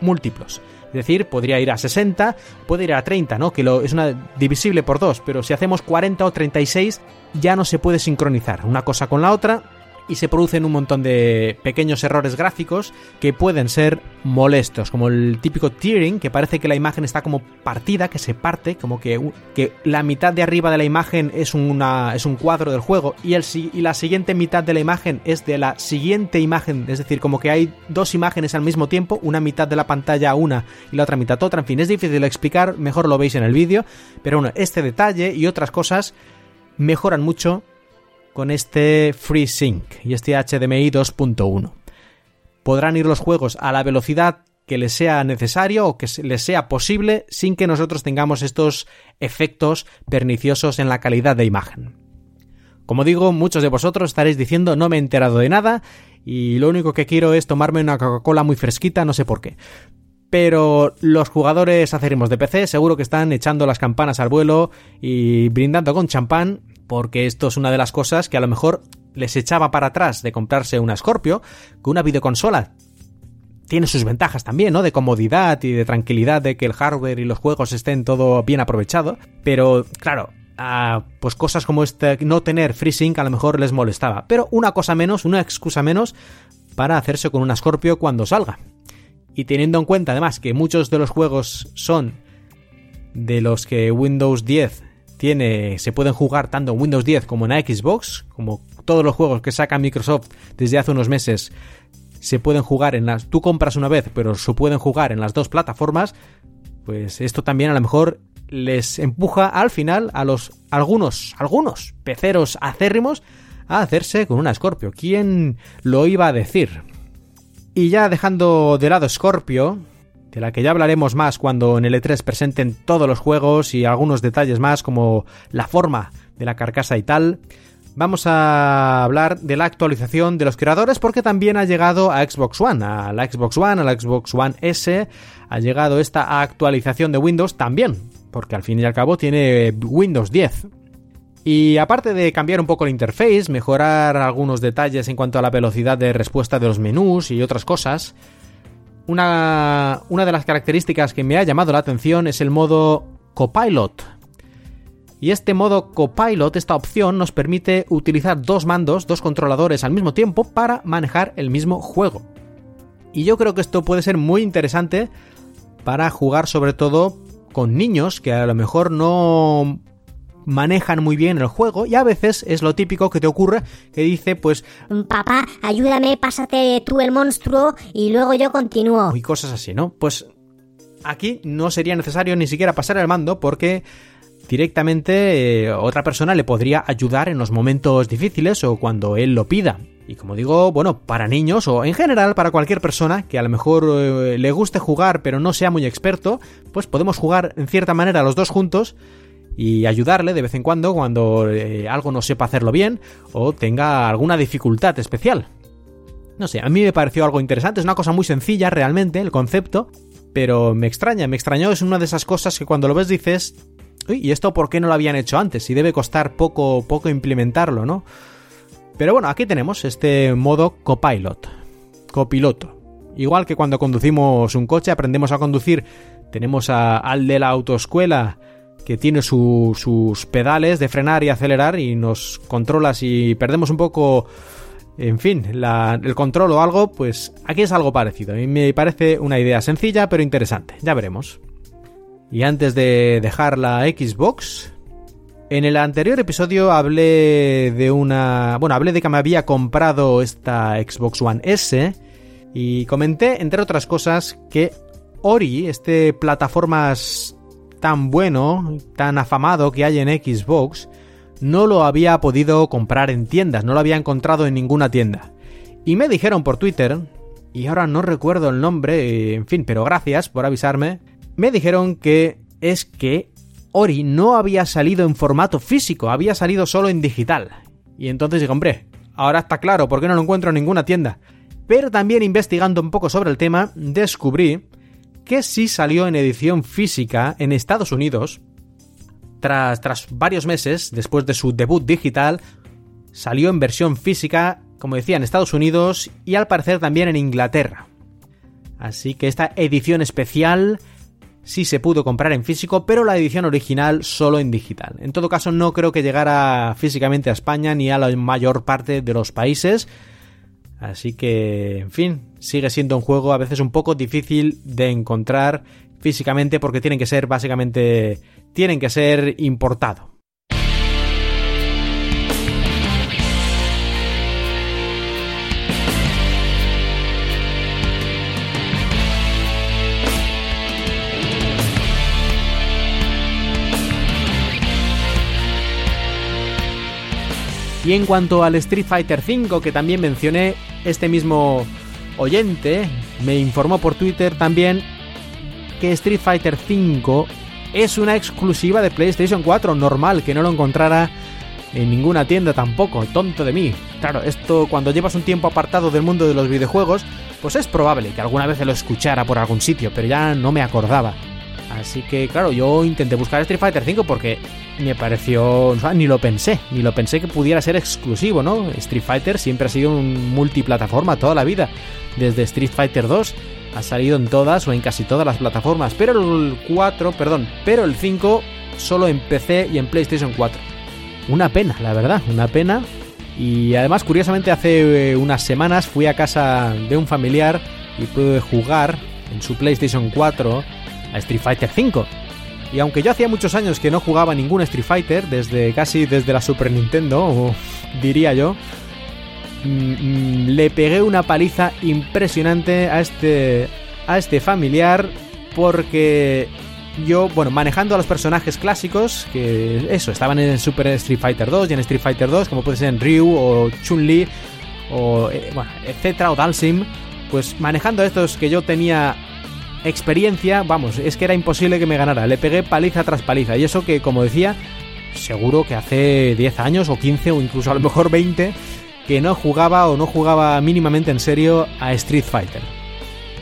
múltiplos. Es decir, podría ir a 60, puede ir a 30, ¿no? Que es una divisible por dos, pero si hacemos 40 o 36 ya no se puede sincronizar una cosa con la otra y se producen un montón de pequeños errores gráficos que pueden ser molestos, como el típico tearing, que parece que la imagen está como partida, que se parte, como que, que la mitad de arriba de la imagen es, una, es un cuadro del juego y, el, y la siguiente mitad de la imagen es de la siguiente imagen, es decir, como que hay dos imágenes al mismo tiempo, una mitad de la pantalla una y la otra mitad otra, en fin, es difícil de explicar, mejor lo veis en el vídeo, pero bueno, este detalle y otras cosas mejoran mucho con este FreeSync y este HDMI 2.1. Podrán ir los juegos a la velocidad que les sea necesario o que les sea posible sin que nosotros tengamos estos efectos perniciosos en la calidad de imagen. Como digo, muchos de vosotros estaréis diciendo no me he enterado de nada y lo único que quiero es tomarme una Coca-Cola muy fresquita, no sé por qué. Pero los jugadores acérrimos de PC seguro que están echando las campanas al vuelo y brindando con champán porque esto es una de las cosas que a lo mejor les echaba para atrás de comprarse una Scorpio, que una videoconsola tiene sus ventajas también, ¿no? De comodidad y de tranquilidad de que el hardware y los juegos estén todo bien aprovechado, pero claro, pues cosas como este, no tener FreeSync a lo mejor les molestaba, pero una cosa menos, una excusa menos para hacerse con una Scorpio cuando salga. Y teniendo en cuenta además que muchos de los juegos son de los que Windows 10 tiene, se pueden jugar tanto en Windows 10 como en Xbox, como todos los juegos que saca Microsoft desde hace unos meses se pueden jugar en las... Tú compras una vez, pero se pueden jugar en las dos plataformas, pues esto también a lo mejor les empuja al final a los algunos, algunos peceros acérrimos a hacerse con una Scorpio. ¿Quién lo iba a decir? Y ya dejando de lado Scorpio, de la que ya hablaremos más cuando en el E3 presenten todos los juegos y algunos detalles más como la forma de la carcasa y tal. Vamos a hablar de la actualización de los creadores porque también ha llegado a Xbox One, a la Xbox One, a la Xbox One S, ha llegado esta actualización de Windows también, porque al fin y al cabo tiene Windows 10. Y aparte de cambiar un poco el interface, mejorar algunos detalles en cuanto a la velocidad de respuesta de los menús y otras cosas, una, de las características que me ha llamado la atención es el modo Copilot. Y este modo Copilot, esta opción, nos permite utilizar dos mandos, dos controladores al mismo tiempo para manejar el mismo juego. Y yo creo que esto puede ser muy interesante para jugar sobre todo con niños que a lo mejor no manejan muy bien el juego y a veces es lo típico que te ocurre que dice pues papá ayúdame pásate tú el monstruo y luego yo continúo y cosas así no pues aquí no sería necesario ni siquiera pasar el mando porque directamente eh, otra persona le podría ayudar en los momentos difíciles o cuando él lo pida. Y como digo, bueno, para niños o en general para cualquier persona que a lo mejor eh, le guste jugar pero no sea muy experto, pues podemos jugar en cierta manera los dos juntos y ayudarle de vez en cuando cuando eh, algo no sepa hacerlo bien o tenga alguna dificultad especial. No sé, a mí me pareció algo interesante, es una cosa muy sencilla realmente el concepto, pero me extraña, me extrañó, es una de esas cosas que cuando lo ves dices, uy, ¿y esto por qué no lo habían hecho antes? Y debe costar poco, poco implementarlo, ¿no? Pero bueno, aquí tenemos este modo copilot, copiloto. Igual que cuando conducimos un coche, aprendemos a conducir, tenemos al de la autoescuela que tiene sus pedales de frenar y acelerar y nos controla si perdemos un poco, en fin, el control o algo, pues aquí es algo parecido. A mí me parece una idea sencilla pero interesante, ya veremos. Y antes de dejar la Xbox, en el anterior episodio hablé de una... Bueno, hablé de que me había comprado esta Xbox One S y comenté, entre otras cosas, que Ori, este plataformas tan bueno, tan afamado que hay en Xbox, no lo había podido comprar en tiendas, no lo había encontrado en ninguna tienda. Y me dijeron por Twitter, y ahora no recuerdo el nombre, en fin, pero gracias por avisarme, me dijeron que es que Ori no había salido en formato físico, había salido solo en digital. Y entonces dije, hombre, ahora está claro por qué no lo encuentro en ninguna tienda. Pero también investigando un poco sobre el tema, descubrí que sí salió en edición física en Estados Unidos. Tras, tras varios meses, después de su debut digital, salió en versión física, como decía, en Estados Unidos y al parecer también en Inglaterra. Así que esta edición especial sí se pudo comprar en físico, pero la edición original solo en digital. En todo caso, no creo que llegara físicamente a España ni a la mayor parte de los países. Así que, en fin, sigue siendo un juego a veces un poco difícil de encontrar físicamente porque tienen que ser básicamente tienen que ser importado. Y en cuanto al Street Fighter V, que también mencioné, este mismo oyente me informó por Twitter también que Street Fighter V es una exclusiva de PlayStation 4, normal que no lo encontrara en ninguna tienda tampoco, tonto de mí. Claro, esto cuando llevas un tiempo apartado del mundo de los videojuegos, pues es probable que alguna vez lo escuchara por algún sitio, pero ya no me acordaba. Así que claro, yo intenté buscar Street Fighter V porque me pareció, ni lo pensé, ni lo pensé que pudiera ser exclusivo, ¿no? Street Fighter siempre ha sido un multiplataforma toda la vida, desde Street Fighter 2 ha salido en todas o en casi todas las plataformas, pero el 4, perdón, pero el 5 solo en PC y en PlayStation 4. Una pena, la verdad, una pena. Y además, curiosamente, hace eh, unas semanas fui a casa de un familiar y pude jugar en su PlayStation 4 Street Fighter 5 y aunque yo hacía muchos años que no jugaba ningún Street Fighter, desde casi desde la Super Nintendo, diría yo, mm, mm, le pegué una paliza impresionante a este, a este familiar porque yo, bueno, manejando a los personajes clásicos, que eso, estaban en Super Street Fighter 2 y en Street Fighter 2, como puede ser en Ryu o Chun-Li, o, eh, bueno, etcétera, o Dalsim, pues manejando a estos que yo tenía experiencia, vamos, es que era imposible que me ganara. Le pegué paliza tras paliza. Y eso que, como decía, seguro que hace 10 años o 15 o incluso a lo mejor 20 que no jugaba o no jugaba mínimamente en serio a Street Fighter.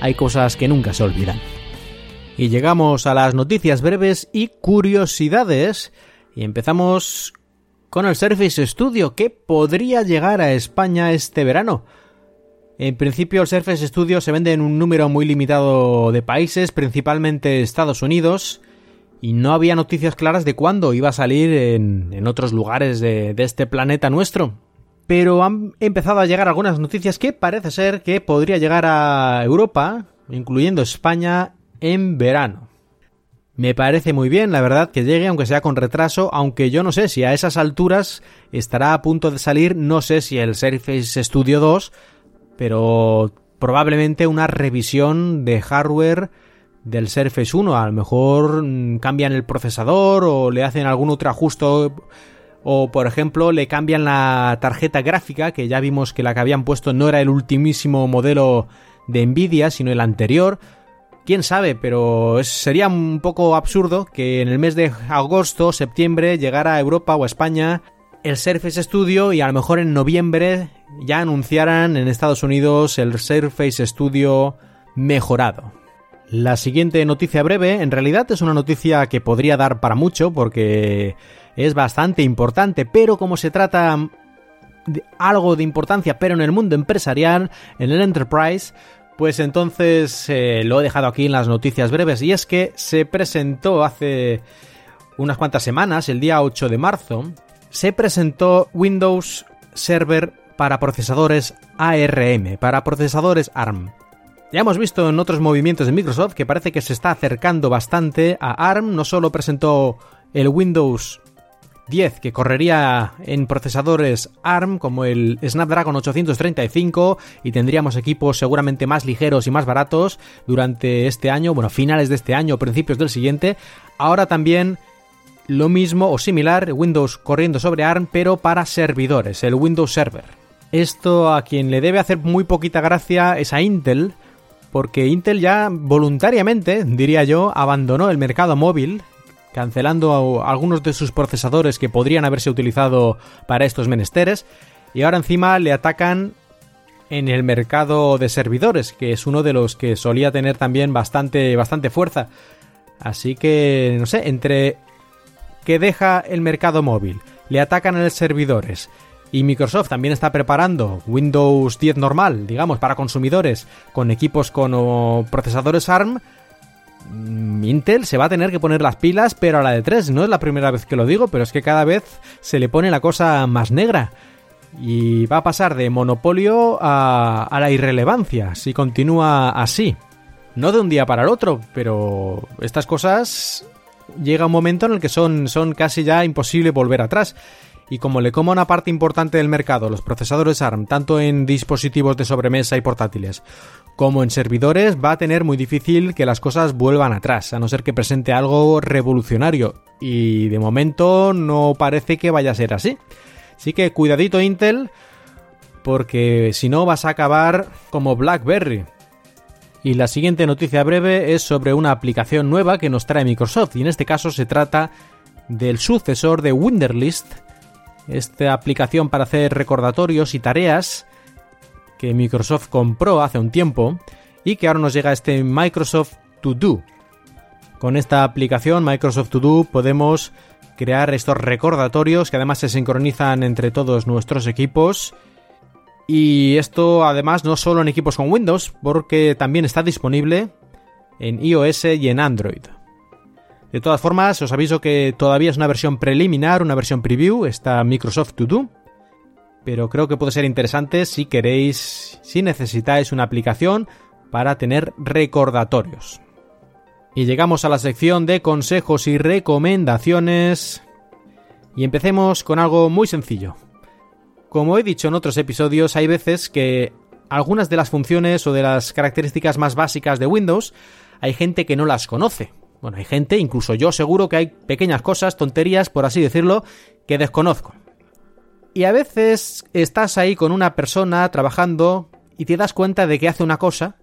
Hay cosas que nunca se olvidan. Y llegamos a las noticias breves y curiosidades. Y empezamos con el Surface Studio que podría llegar a España este verano. En principio el Surface Studio se vende en un número muy limitado de países, principalmente Estados Unidos, y no había noticias claras de cuándo iba a salir en, otros lugares de, de este planeta nuestro. Pero han empezado a llegar algunas noticias que parece ser que podría llegar a Europa, incluyendo España, en verano. Me parece muy bien, la verdad, que llegue, aunque sea con retraso, aunque yo no sé si a esas alturas estará a punto de salir, no sé si el Surface Studio 2 pero probablemente una revisión de hardware del Surface 1. A lo mejor mm, cambian el procesador o le hacen algún otro ajuste o por ejemplo le cambian la tarjeta gráfica que ya vimos que la que habían puesto no era el ultimísimo modelo de Nvidia sino el anterior. Quién sabe, pero sería un poco absurdo que en el mes de agosto, septiembre llegara a Europa o a España el Surface Studio y a lo mejor en noviembre ya anunciaran en Estados Unidos el Surface Studio mejorado. La siguiente noticia breve en realidad es una noticia que podría dar para mucho porque es bastante importante, pero como se trata de algo de importancia, pero en el mundo empresarial, en el enterprise, pues entonces eh, lo he dejado aquí en las noticias breves y es que se presentó hace unas cuantas semanas, el día 8 de marzo, se presentó Windows Server para procesadores ARM, para procesadores ARM. Ya hemos visto en otros movimientos de Microsoft que parece que se está acercando bastante a ARM, no solo presentó el Windows 10 que correría en procesadores ARM como el Snapdragon 835 y tendríamos equipos seguramente más ligeros y más baratos durante este año, bueno, finales de este año, principios del siguiente. Ahora también lo mismo o similar, Windows corriendo sobre ARM, pero para servidores, el Windows Server. Esto a quien le debe hacer muy poquita gracia es a Intel, porque Intel ya voluntariamente, diría yo, abandonó el mercado móvil, cancelando algunos de sus procesadores que podrían haberse utilizado para estos menesteres, y ahora encima le atacan en el mercado de servidores, que es uno de los que solía tener también bastante, bastante fuerza. Así que, no sé, entre que deja el mercado móvil, le atacan a los servidores y Microsoft también está preparando Windows 10 normal, digamos, para consumidores con equipos con procesadores ARM, mm, Intel se va a tener que poner las pilas, pero a la de 3. No es la primera vez que lo digo, pero es que cada vez se le pone la cosa más negra. Y va a pasar de monopolio a, a la irrelevancia si continúa así. No de un día para el otro, pero estas cosas llega un momento en el que son, son casi ya imposible volver atrás. Y como le coma una parte importante del mercado los procesadores ARM, tanto en dispositivos de sobremesa y portátiles, como en servidores, va a tener muy difícil que las cosas vuelvan atrás, a no ser que presente algo revolucionario. Y de momento no parece que vaya a ser así. Así que cuidadito Intel, porque si no vas a acabar como BlackBerry. Y la siguiente noticia breve es sobre una aplicación nueva que nos trae Microsoft, y en este caso se trata del sucesor de Wunderlist, esta aplicación para hacer recordatorios y tareas que Microsoft compró hace un tiempo y que ahora nos llega este Microsoft To Do. Con esta aplicación Microsoft To Do podemos crear estos recordatorios que además se sincronizan entre todos nuestros equipos y esto además no solo en equipos con Windows porque también está disponible en iOS y en Android. De todas formas, os aviso que todavía es una versión preliminar, una versión preview, está Microsoft To Do, pero creo que puede ser interesante si queréis, si necesitáis una aplicación para tener recordatorios. Y llegamos a la sección de consejos y recomendaciones. Y empecemos con algo muy sencillo. Como he dicho en otros episodios, hay veces que algunas de las funciones o de las características más básicas de Windows hay gente que no las conoce. Bueno, hay gente, incluso yo seguro que hay pequeñas cosas, tonterías, por así decirlo, que desconozco. Y a veces estás ahí con una persona trabajando y te das cuenta de que hace una cosa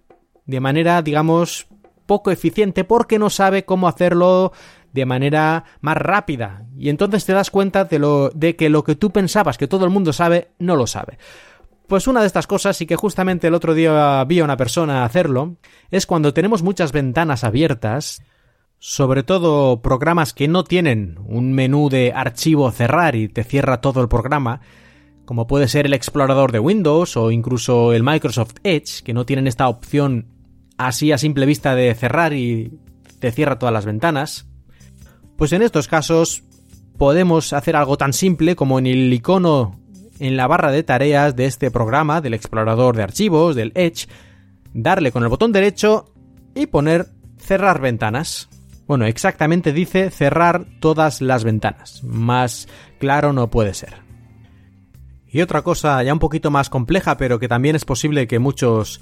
de manera, digamos, poco eficiente porque no sabe cómo hacerlo de manera más rápida. Y entonces te das cuenta de, lo, de que lo que tú pensabas que todo el mundo sabe, no lo sabe. Pues una de estas cosas, y que justamente el otro día vi a una persona hacerlo, es cuando tenemos muchas ventanas abiertas, sobre todo programas que no tienen un menú de archivo cerrar y te cierra todo el programa, como puede ser el explorador de Windows o incluso el Microsoft Edge, que no tienen esta opción así a simple vista de cerrar y te cierra todas las ventanas. Pues en estos casos podemos hacer algo tan simple como en el icono en la barra de tareas de este programa, del explorador de archivos, del Edge, darle con el botón derecho y poner cerrar ventanas. Bueno, exactamente dice cerrar todas las ventanas. Más claro no puede ser. Y otra cosa ya un poquito más compleja, pero que también es posible que muchos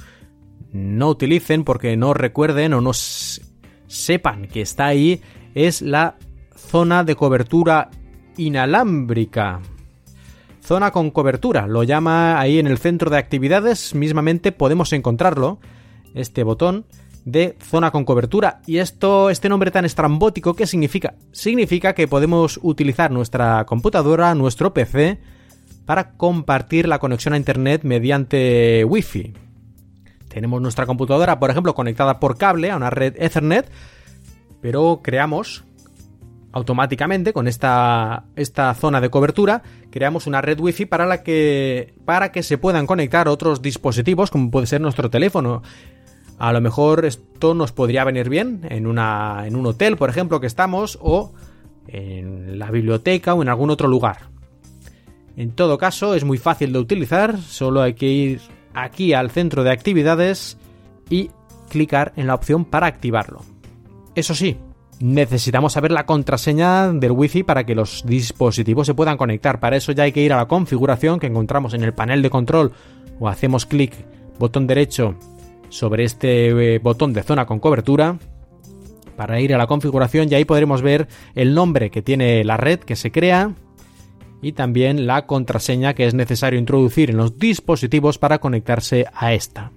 no utilicen porque no recuerden o no sepan que está ahí, es la zona de cobertura inalámbrica. Zona con cobertura, lo llama ahí en el centro de actividades, mismamente podemos encontrarlo, este botón, de zona con cobertura. Y esto, este nombre tan estrambótico, ¿qué significa? Significa que podemos utilizar nuestra computadora, nuestro PC, para compartir la conexión a Internet mediante Wi-Fi. Tenemos nuestra computadora, por ejemplo, conectada por cable a una red Ethernet, pero creamos automáticamente con esta, esta zona de cobertura creamos una red wifi para la que para que se puedan conectar otros dispositivos como puede ser nuestro teléfono a lo mejor esto nos podría venir bien en, una, en un hotel, por ejemplo, que estamos, o en la biblioteca o en algún otro lugar. En todo caso, es muy fácil de utilizar, solo hay que ir aquí al centro de actividades y clicar en la opción para activarlo. Eso sí, necesitamos saber la contraseña del wifi para que los dispositivos se puedan conectar. Para eso ya hay que ir a la configuración que encontramos en el panel de control o hacemos clic botón derecho sobre este eh, botón de zona con cobertura para ir a la configuración y ahí podremos ver el nombre que tiene la red que se crea y también la contraseña que es necesario introducir en los dispositivos para conectarse a esta.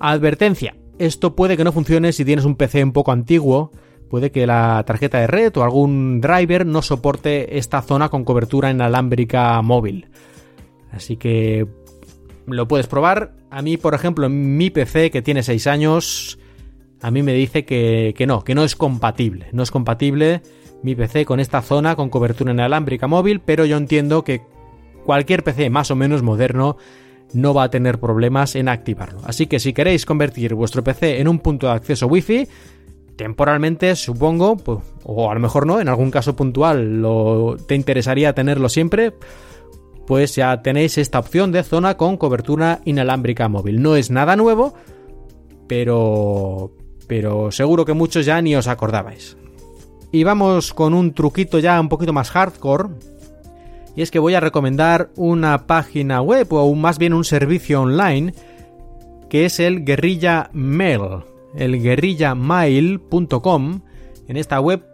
Advertencia, esto puede que no funcione si tienes un PC un poco antiguo, puede que la tarjeta de red o algún driver no soporte esta zona con cobertura inalámbrica móvil. Así que lo puedes probar. A mí, por ejemplo, mi PC que tiene 6 años, a mí me dice que, que, no, que no es compatible. No es compatible mi PC con esta zona con cobertura inalámbrica móvil, pero yo entiendo que cualquier PC más o menos moderno no va a tener problemas en activarlo. Así que si queréis convertir vuestro PC en un punto de acceso Wi-Fi, temporalmente, supongo, pues, o a lo mejor no, en algún caso puntual lo, te interesaría tenerlo siempre, pues ya tenéis esta opción de zona con cobertura inalámbrica móvil. No es nada nuevo, pero, pero seguro que muchos ya ni os acordabais. Y vamos con un truquito ya un poquito más hardcore. Y es que voy a recomendar una página web o más bien un servicio online que es el Guerrilla Mail. El guerrillamail.com. En esta web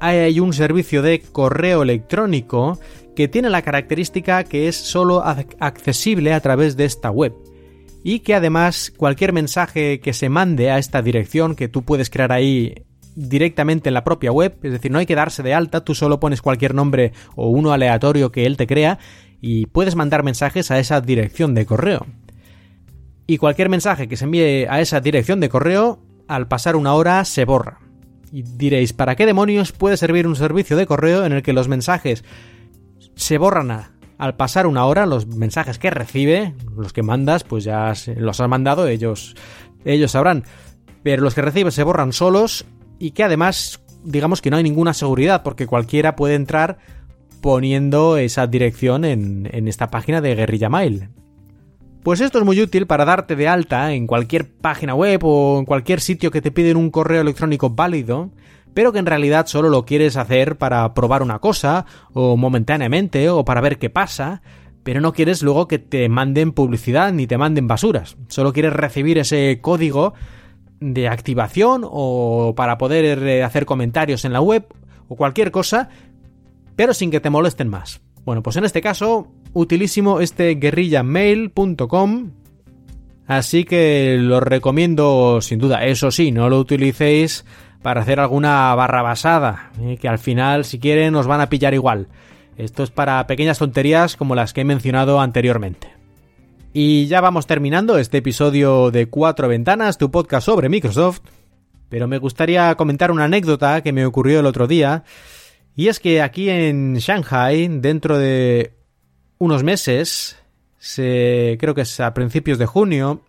hay un servicio de correo electrónico que tiene la característica que es solo accesible a través de esta web y que además cualquier mensaje que se mande a esta dirección que tú puedes crear ahí directamente en la propia web, es decir, no hay que darse de alta, tú solo pones cualquier nombre o uno aleatorio que él te crea y puedes mandar mensajes a esa dirección de correo. Y cualquier mensaje que se envíe a esa dirección de correo, al pasar una hora se borra. Y diréis, ¿para qué demonios puede servir un servicio de correo en el que los mensajes se borran al pasar una hora los mensajes que recibe, los que mandas, pues ya los has mandado, ellos, ellos sabrán. Pero los que recibe se borran solos y que además, digamos que no hay ninguna seguridad, porque cualquiera puede entrar poniendo esa dirección en, en esta página de Guerrilla Mail. Pues esto es muy útil para darte de alta en cualquier página web o en cualquier sitio que te piden un correo electrónico válido pero que en realidad solo lo quieres hacer para probar una cosa, o momentáneamente, o para ver qué pasa, pero no quieres luego que te manden publicidad ni te manden basuras. Solo quieres recibir ese código de activación o para poder eh, hacer comentarios en la web o cualquier cosa, pero sin que te molesten más. Bueno, pues en este caso, utilísimo este guerrillamail.com. Así que lo recomiendo sin duda. Eso sí, no lo utilicéis para hacer alguna barra basada, eh, que al final, si quieren, nos van a pillar igual. Esto es para pequeñas tonterías como las que he mencionado anteriormente. Y ya vamos terminando este episodio de Cuatro Ventanas, tu podcast sobre Microsoft. Pero me gustaría comentar una anécdota que me ocurrió el otro día. Y es que aquí en Shanghai, dentro de unos meses, se, creo que es a principios de junio,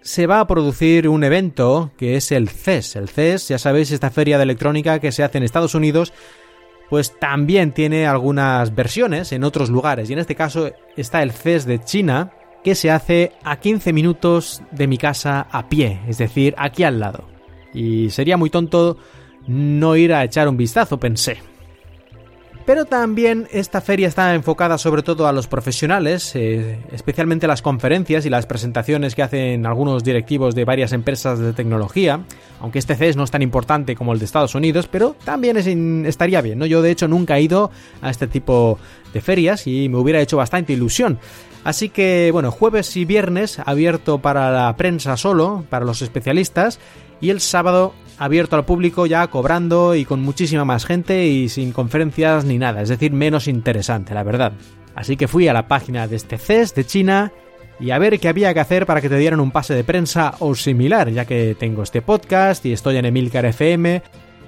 se va a producir un evento que es el CES. El CES, ya sabéis, esta feria de electrónica que se hace en Estados Unidos, pues también tiene algunas versiones en otros lugares. Y en este caso está el CES de China, que se hace a 15 minutos de mi casa a pie, es decir, aquí al lado. Y sería muy tonto no ir a echar un vistazo, pensé. Pero también esta feria está enfocada sobre todo a los profesionales, eh, especialmente las conferencias y las presentaciones que hacen algunos directivos de varias empresas de tecnología, aunque este CES no es tan importante como el de Estados Unidos, pero también estaría bien, ¿no? Yo de hecho nunca he ido a este tipo de ferias y me hubiera hecho bastante ilusión. Así que, bueno, jueves y viernes abierto para la prensa solo, para los especialistas, y el sábado abierto al público ya cobrando y con muchísima más gente y sin conferencias ni nada, es decir, menos interesante, la verdad. Así que fui a la página de este CES de China y a ver qué había que hacer para que te dieran un pase de prensa o similar, ya que tengo este podcast y estoy en Emilcar FM.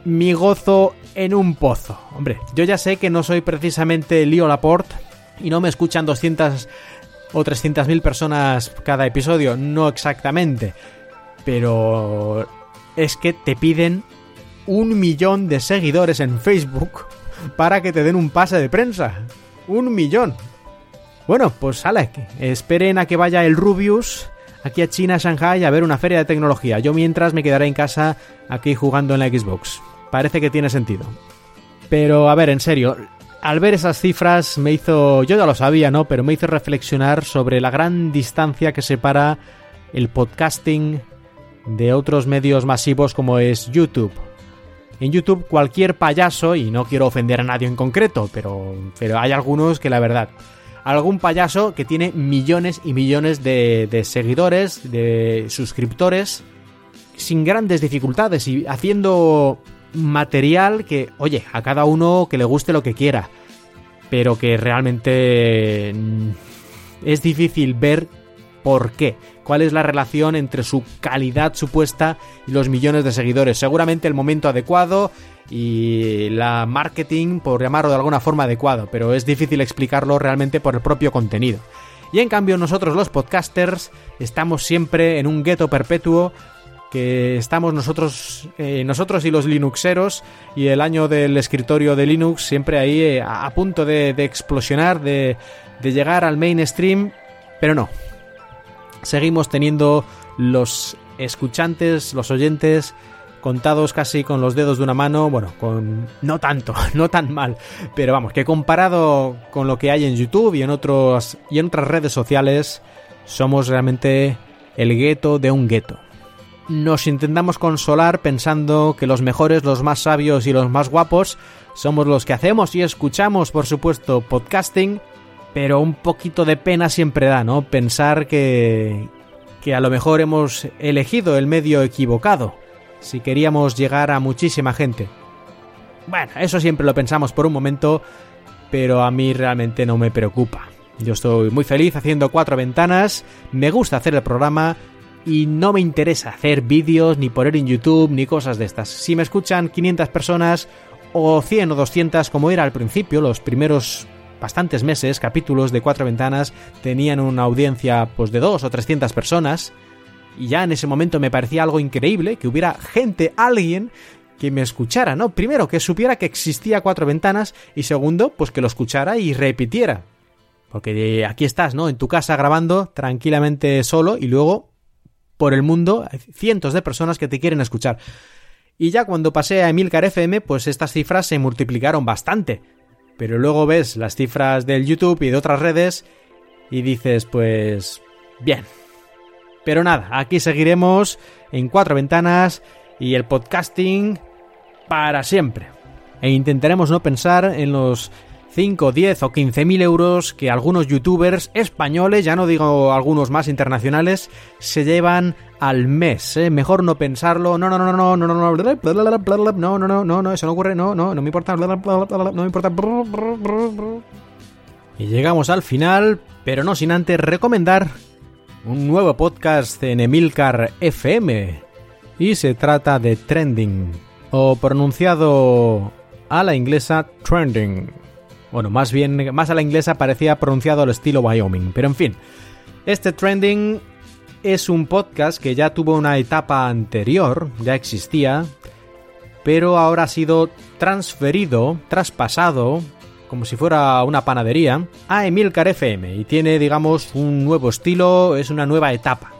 Mi gozo en un pozo. Hombre, yo ya sé que no soy precisamente Leo Laporte y no me escuchan 200 o 300 mil personas cada episodio, no exactamente. Pero es que te piden un millón de seguidores en Facebook para que te den un pase de prensa. Un millón. Bueno, pues sale. Esperen a que vaya el Rubius aquí a China, Shanghai, a ver una feria de tecnología. Yo mientras me quedaré en casa aquí jugando en la Xbox. Parece que tiene sentido. Pero a ver, en serio, al ver esas cifras me hizo, yo ya lo sabía, ¿no? Pero me hizo reflexionar sobre la gran distancia que separa el podcasting de otros medios masivos como es YouTube. En YouTube cualquier payaso, y no quiero ofender a nadie en concreto, pero, pero hay algunos que la verdad, algún payaso que tiene millones y millones de, de seguidores, de suscriptores, sin grandes dificultades y haciendo material que, oye, a cada uno que le guste lo que quiera, pero que realmente mm, es difícil ver por qué cuál es la relación entre su calidad supuesta y los millones de seguidores. Seguramente el momento adecuado y la marketing, por llamarlo de alguna forma adecuado, pero es difícil explicarlo realmente por el propio contenido. Y en cambio nosotros los podcasters estamos siempre en un gueto perpetuo que estamos nosotros, eh, nosotros y los Linuxeros y el año del escritorio de Linux siempre ahí eh, a, punto de, de explosionar, de, de llegar al mainstream, pero no. Seguimos teniendo los escuchantes, los oyentes contados casi con los dedos de una mano, bueno, con no tanto, no tan mal, pero vamos, que comparado con lo que hay en YouTube y en otros y en otras redes sociales, somos realmente el gueto de un gueto. Nos intentamos consolar pensando que los mejores, los más sabios y los más guapos somos los que hacemos y escuchamos, por supuesto, podcasting, pero un poquito de pena siempre da, ¿no? Pensar que que a lo mejor hemos elegido el medio equivocado si queríamos llegar a muchísima gente. Bueno, eso siempre lo pensamos por un momento, pero a mí realmente no me preocupa. Yo estoy muy feliz haciendo cuatro ventanas, me gusta hacer el programa y no me interesa hacer vídeos ni poner en YouTube ni cosas de estas. Si me escuchan 500 personas o 100 o 200 como era al principio, los primeros bastantes meses, capítulos de cuatro ventanas tenían una audiencia pues de dos o 300 personas y ya en ese momento me parecía algo increíble que hubiera gente, alguien que me escuchara, ¿no? Primero, que supiera que existía cuatro ventanas y segundo, pues que lo escuchara y repitiera. Porque aquí estás, ¿no? En tu casa grabando tranquilamente solo y luego por el mundo hay cientos de personas que te quieren escuchar. Y ya cuando pasé a Emilcar FM, pues estas cifras se multiplicaron bastante. Pero luego ves las cifras del YouTube y de otras redes y dices, pues bien, pero nada, aquí seguiremos en cuatro ventanas y el podcasting para siempre. E intentaremos no pensar en los 5, 10 o 15 mil euros que algunos youtubers españoles, ya no digo algunos más internacionales, se llevan al mes. ¿eh? Mejor no pensarlo. No, no, no, no, no, no, no, no, no, no, no, no, eso no ocurre. No, no, no me importa. No me importa. Y llegamos al final, pero no sin antes recomendar un nuevo podcast en Emilcar FM. Y se trata de Trending, o pronunciado a la inglesa Trending. Bueno, más bien, más a la inglesa parecía pronunciado al estilo Wyoming, pero en fin. Este Trending es un podcast que ya tuvo una etapa anterior, ya existía, pero ahora ha sido transferido, traspasado como si fuera una panadería, a Emilcar FM y tiene, digamos, un nuevo estilo, es una nueva etapa.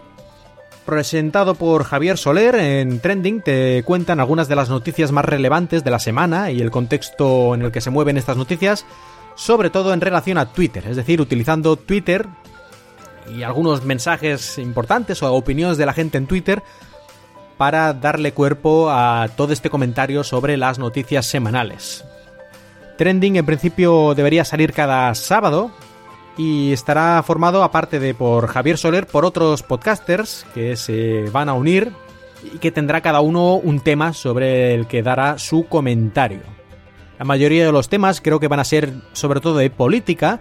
Presentado por Javier Soler en Trending, te cuentan algunas de las noticias más relevantes de la semana y el contexto en el que se mueven estas noticias, sobre todo en relación a Twitter, es decir, utilizando Twitter y algunos mensajes importantes o opiniones de la gente en Twitter para darle cuerpo a todo este comentario sobre las noticias semanales. Trending en principio debería salir cada sábado y estará formado aparte de por Javier Soler por otros podcasters que se van a unir y que tendrá cada uno un tema sobre el que dará su comentario. La mayoría de los temas creo que van a ser sobre todo de política,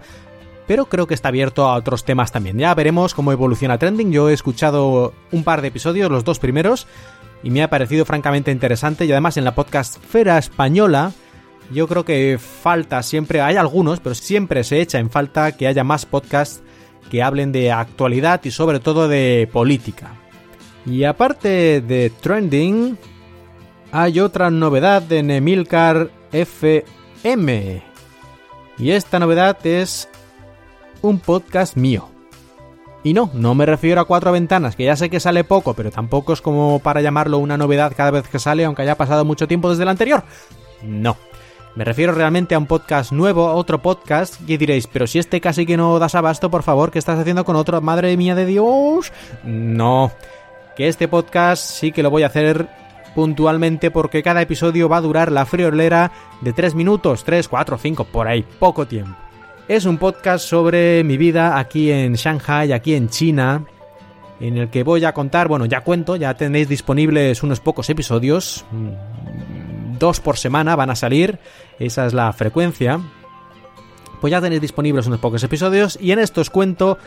pero creo que está abierto a otros temas también. Ya veremos cómo evoluciona Trending. Yo he escuchado un par de episodios, los dos primeros, y me ha parecido francamente interesante. Y además en la podcast Fera Española yo creo que falta siempre, hay algunos, pero siempre se echa en falta que haya más podcasts que hablen de actualidad y sobre todo de política. Y aparte de Trending, hay otra novedad en Emilcar FM. Y esta novedad es un podcast mío. Y no, no me refiero a cuatro ventanas, que ya sé que sale poco, pero tampoco es como para llamarlo una novedad cada vez que sale, aunque haya pasado mucho tiempo desde el anterior. No. Me refiero realmente a un podcast nuevo, a otro podcast, y diréis, pero si este casi que no das abasto, por favor, ¿qué estás haciendo con otro? Madre mía de Dios. No, que este podcast sí que lo voy a hacer puntualmente porque cada episodio va a durar la friolera de 3 minutos, 3, 4, 5, por ahí, poco tiempo. Es un podcast sobre mi vida aquí en Shanghai, aquí en China, en el que voy a contar, bueno, ya cuento, ya tenéis disponibles unos pocos episodios, dos por semana van a salir, esa es la frecuencia. Pues ya tenéis disponibles unos pocos episodios y en estos cuento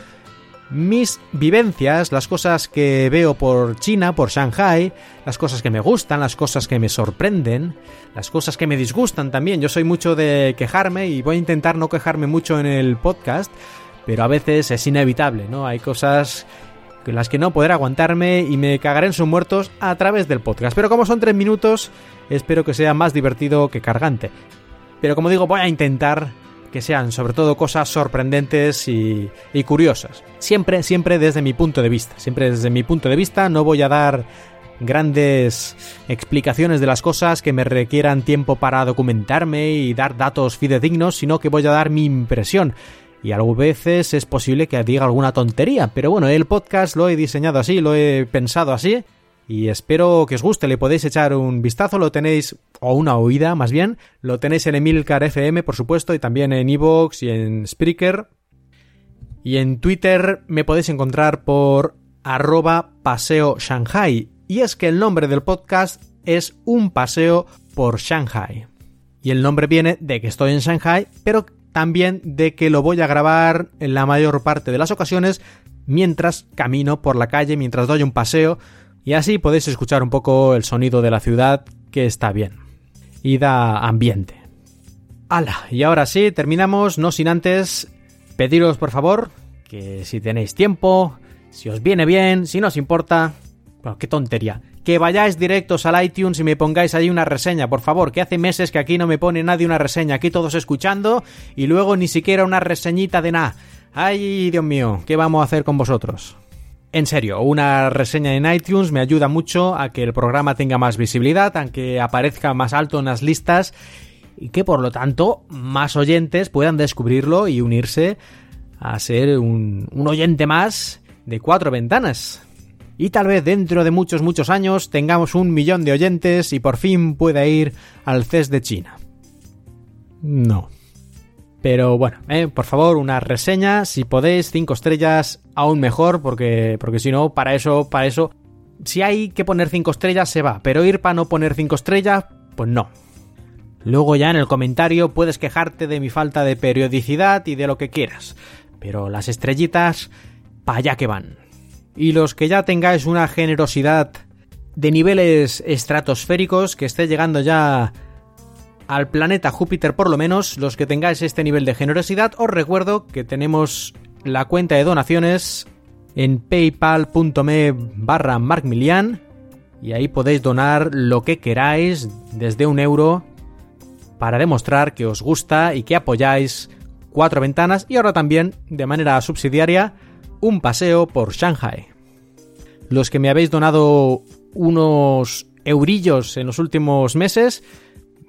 mis vivencias, las cosas que veo por China, por Shanghai, las cosas que me gustan, las cosas que me sorprenden, las cosas que me disgustan también. Yo soy mucho de quejarme y voy a intentar no quejarme mucho en el podcast, pero a veces es inevitable, ¿no? Hay cosas las que no podré aguantarme y me cagaré en sus muertos a través del podcast. Pero como son tres minutos, espero que sea más divertido que cargante. Pero como digo, voy a intentar que sean sobre todo cosas sorprendentes y, y, curiosas. Siempre, siempre desde mi punto de vista. Siempre desde mi punto de vista no voy a dar grandes explicaciones de las cosas que me requieran tiempo para documentarme y dar datos fidedignos, sino que voy a dar mi impresión y a veces es posible que diga alguna tontería, pero bueno, el podcast lo he diseñado así, lo he pensado así y espero que os guste, le podéis echar un vistazo, lo tenéis, o una oída más bien, lo tenéis en Emilcar FM por supuesto y también en Evox y en Spreaker. Y en Twitter me podéis encontrar por arroba paseo Shanghai. Y es que el nombre del podcast es un paseo por Shanghai. Y el nombre viene de que estoy en Shanghai, pero también de que lo voy a grabar en la mayor parte de las ocasiones mientras camino por la calle, mientras doy un paseo, y así podéis escuchar un poco el sonido de la ciudad, que está bien. Y da ambiente. ¡Hala! Y ahora sí, terminamos, no sin antes pediros por favor que si tenéis tiempo, si os viene bien, si no os importa, bueno, qué tontería, que vayáis directos al iTunes y me pongáis ahí una reseña, por favor, que hace meses que aquí no me pone nadie una reseña, aquí todos escuchando y luego ni siquiera una reseñita de nada. Ay, Dios mío, ¿qué vamos a hacer con vosotros? En serio, una reseña en iTunes me ayuda mucho a que el programa tenga más visibilidad, a que aparezca más alto en las listas y que por lo tanto más oyentes puedan descubrirlo y unirse a ser un, un oyente más de cuatro ventanas y tal vez dentro de muchos muchos años tengamos un millón de oyentes y por fin pueda ir al CES de China. No. Pero bueno, eh, por favor, una reseña, si podéis, cinco estrellas, aún mejor, porque, porque si no, para eso, para eso, si hay que poner cinco estrellas, se va, pero ir para no poner cinco estrellas, pues no. Luego ya en el comentario puedes quejarte de mi falta de periodicidad y de lo que quieras, pero las estrellitas, para allá que van y los que ya tengáis una generosidad de niveles estratosféricos que esté llegando ya al planeta Júpiter por lo menos, los que tengáis este nivel de generosidad, os recuerdo que tenemos la cuenta de donaciones en paypal.me barra y ahí podéis donar lo que queráis desde un euro para demostrar que os gusta y que apoyáis cuatro ventanas y ahora también de manera subsidiaria un paseo por Shanghai. Los que me habéis donado unos eurillos en los últimos meses,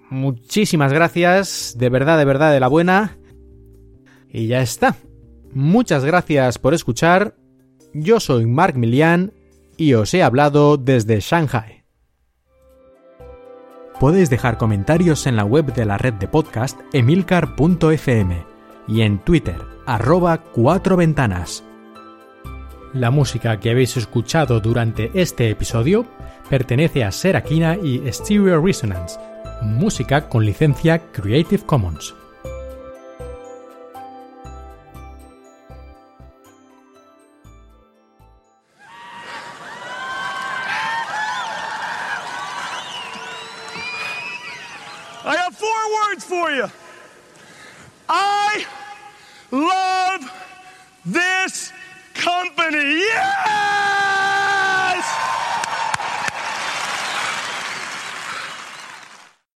muchísimas gracias, de verdad, de verdad, de la buena. Y ya está. Muchas gracias por escuchar. Yo soy Mark Milian y os he hablado desde Shanghai. Podéis dejar comentarios en la web de la red de podcast emilcar.fm y en Twitter, arroba cuatro ventanas. La música que habéis escuchado durante este episodio pertenece a Serakina y Stereo Resonance, música con licencia Creative Commons. I have four words for you. I love this company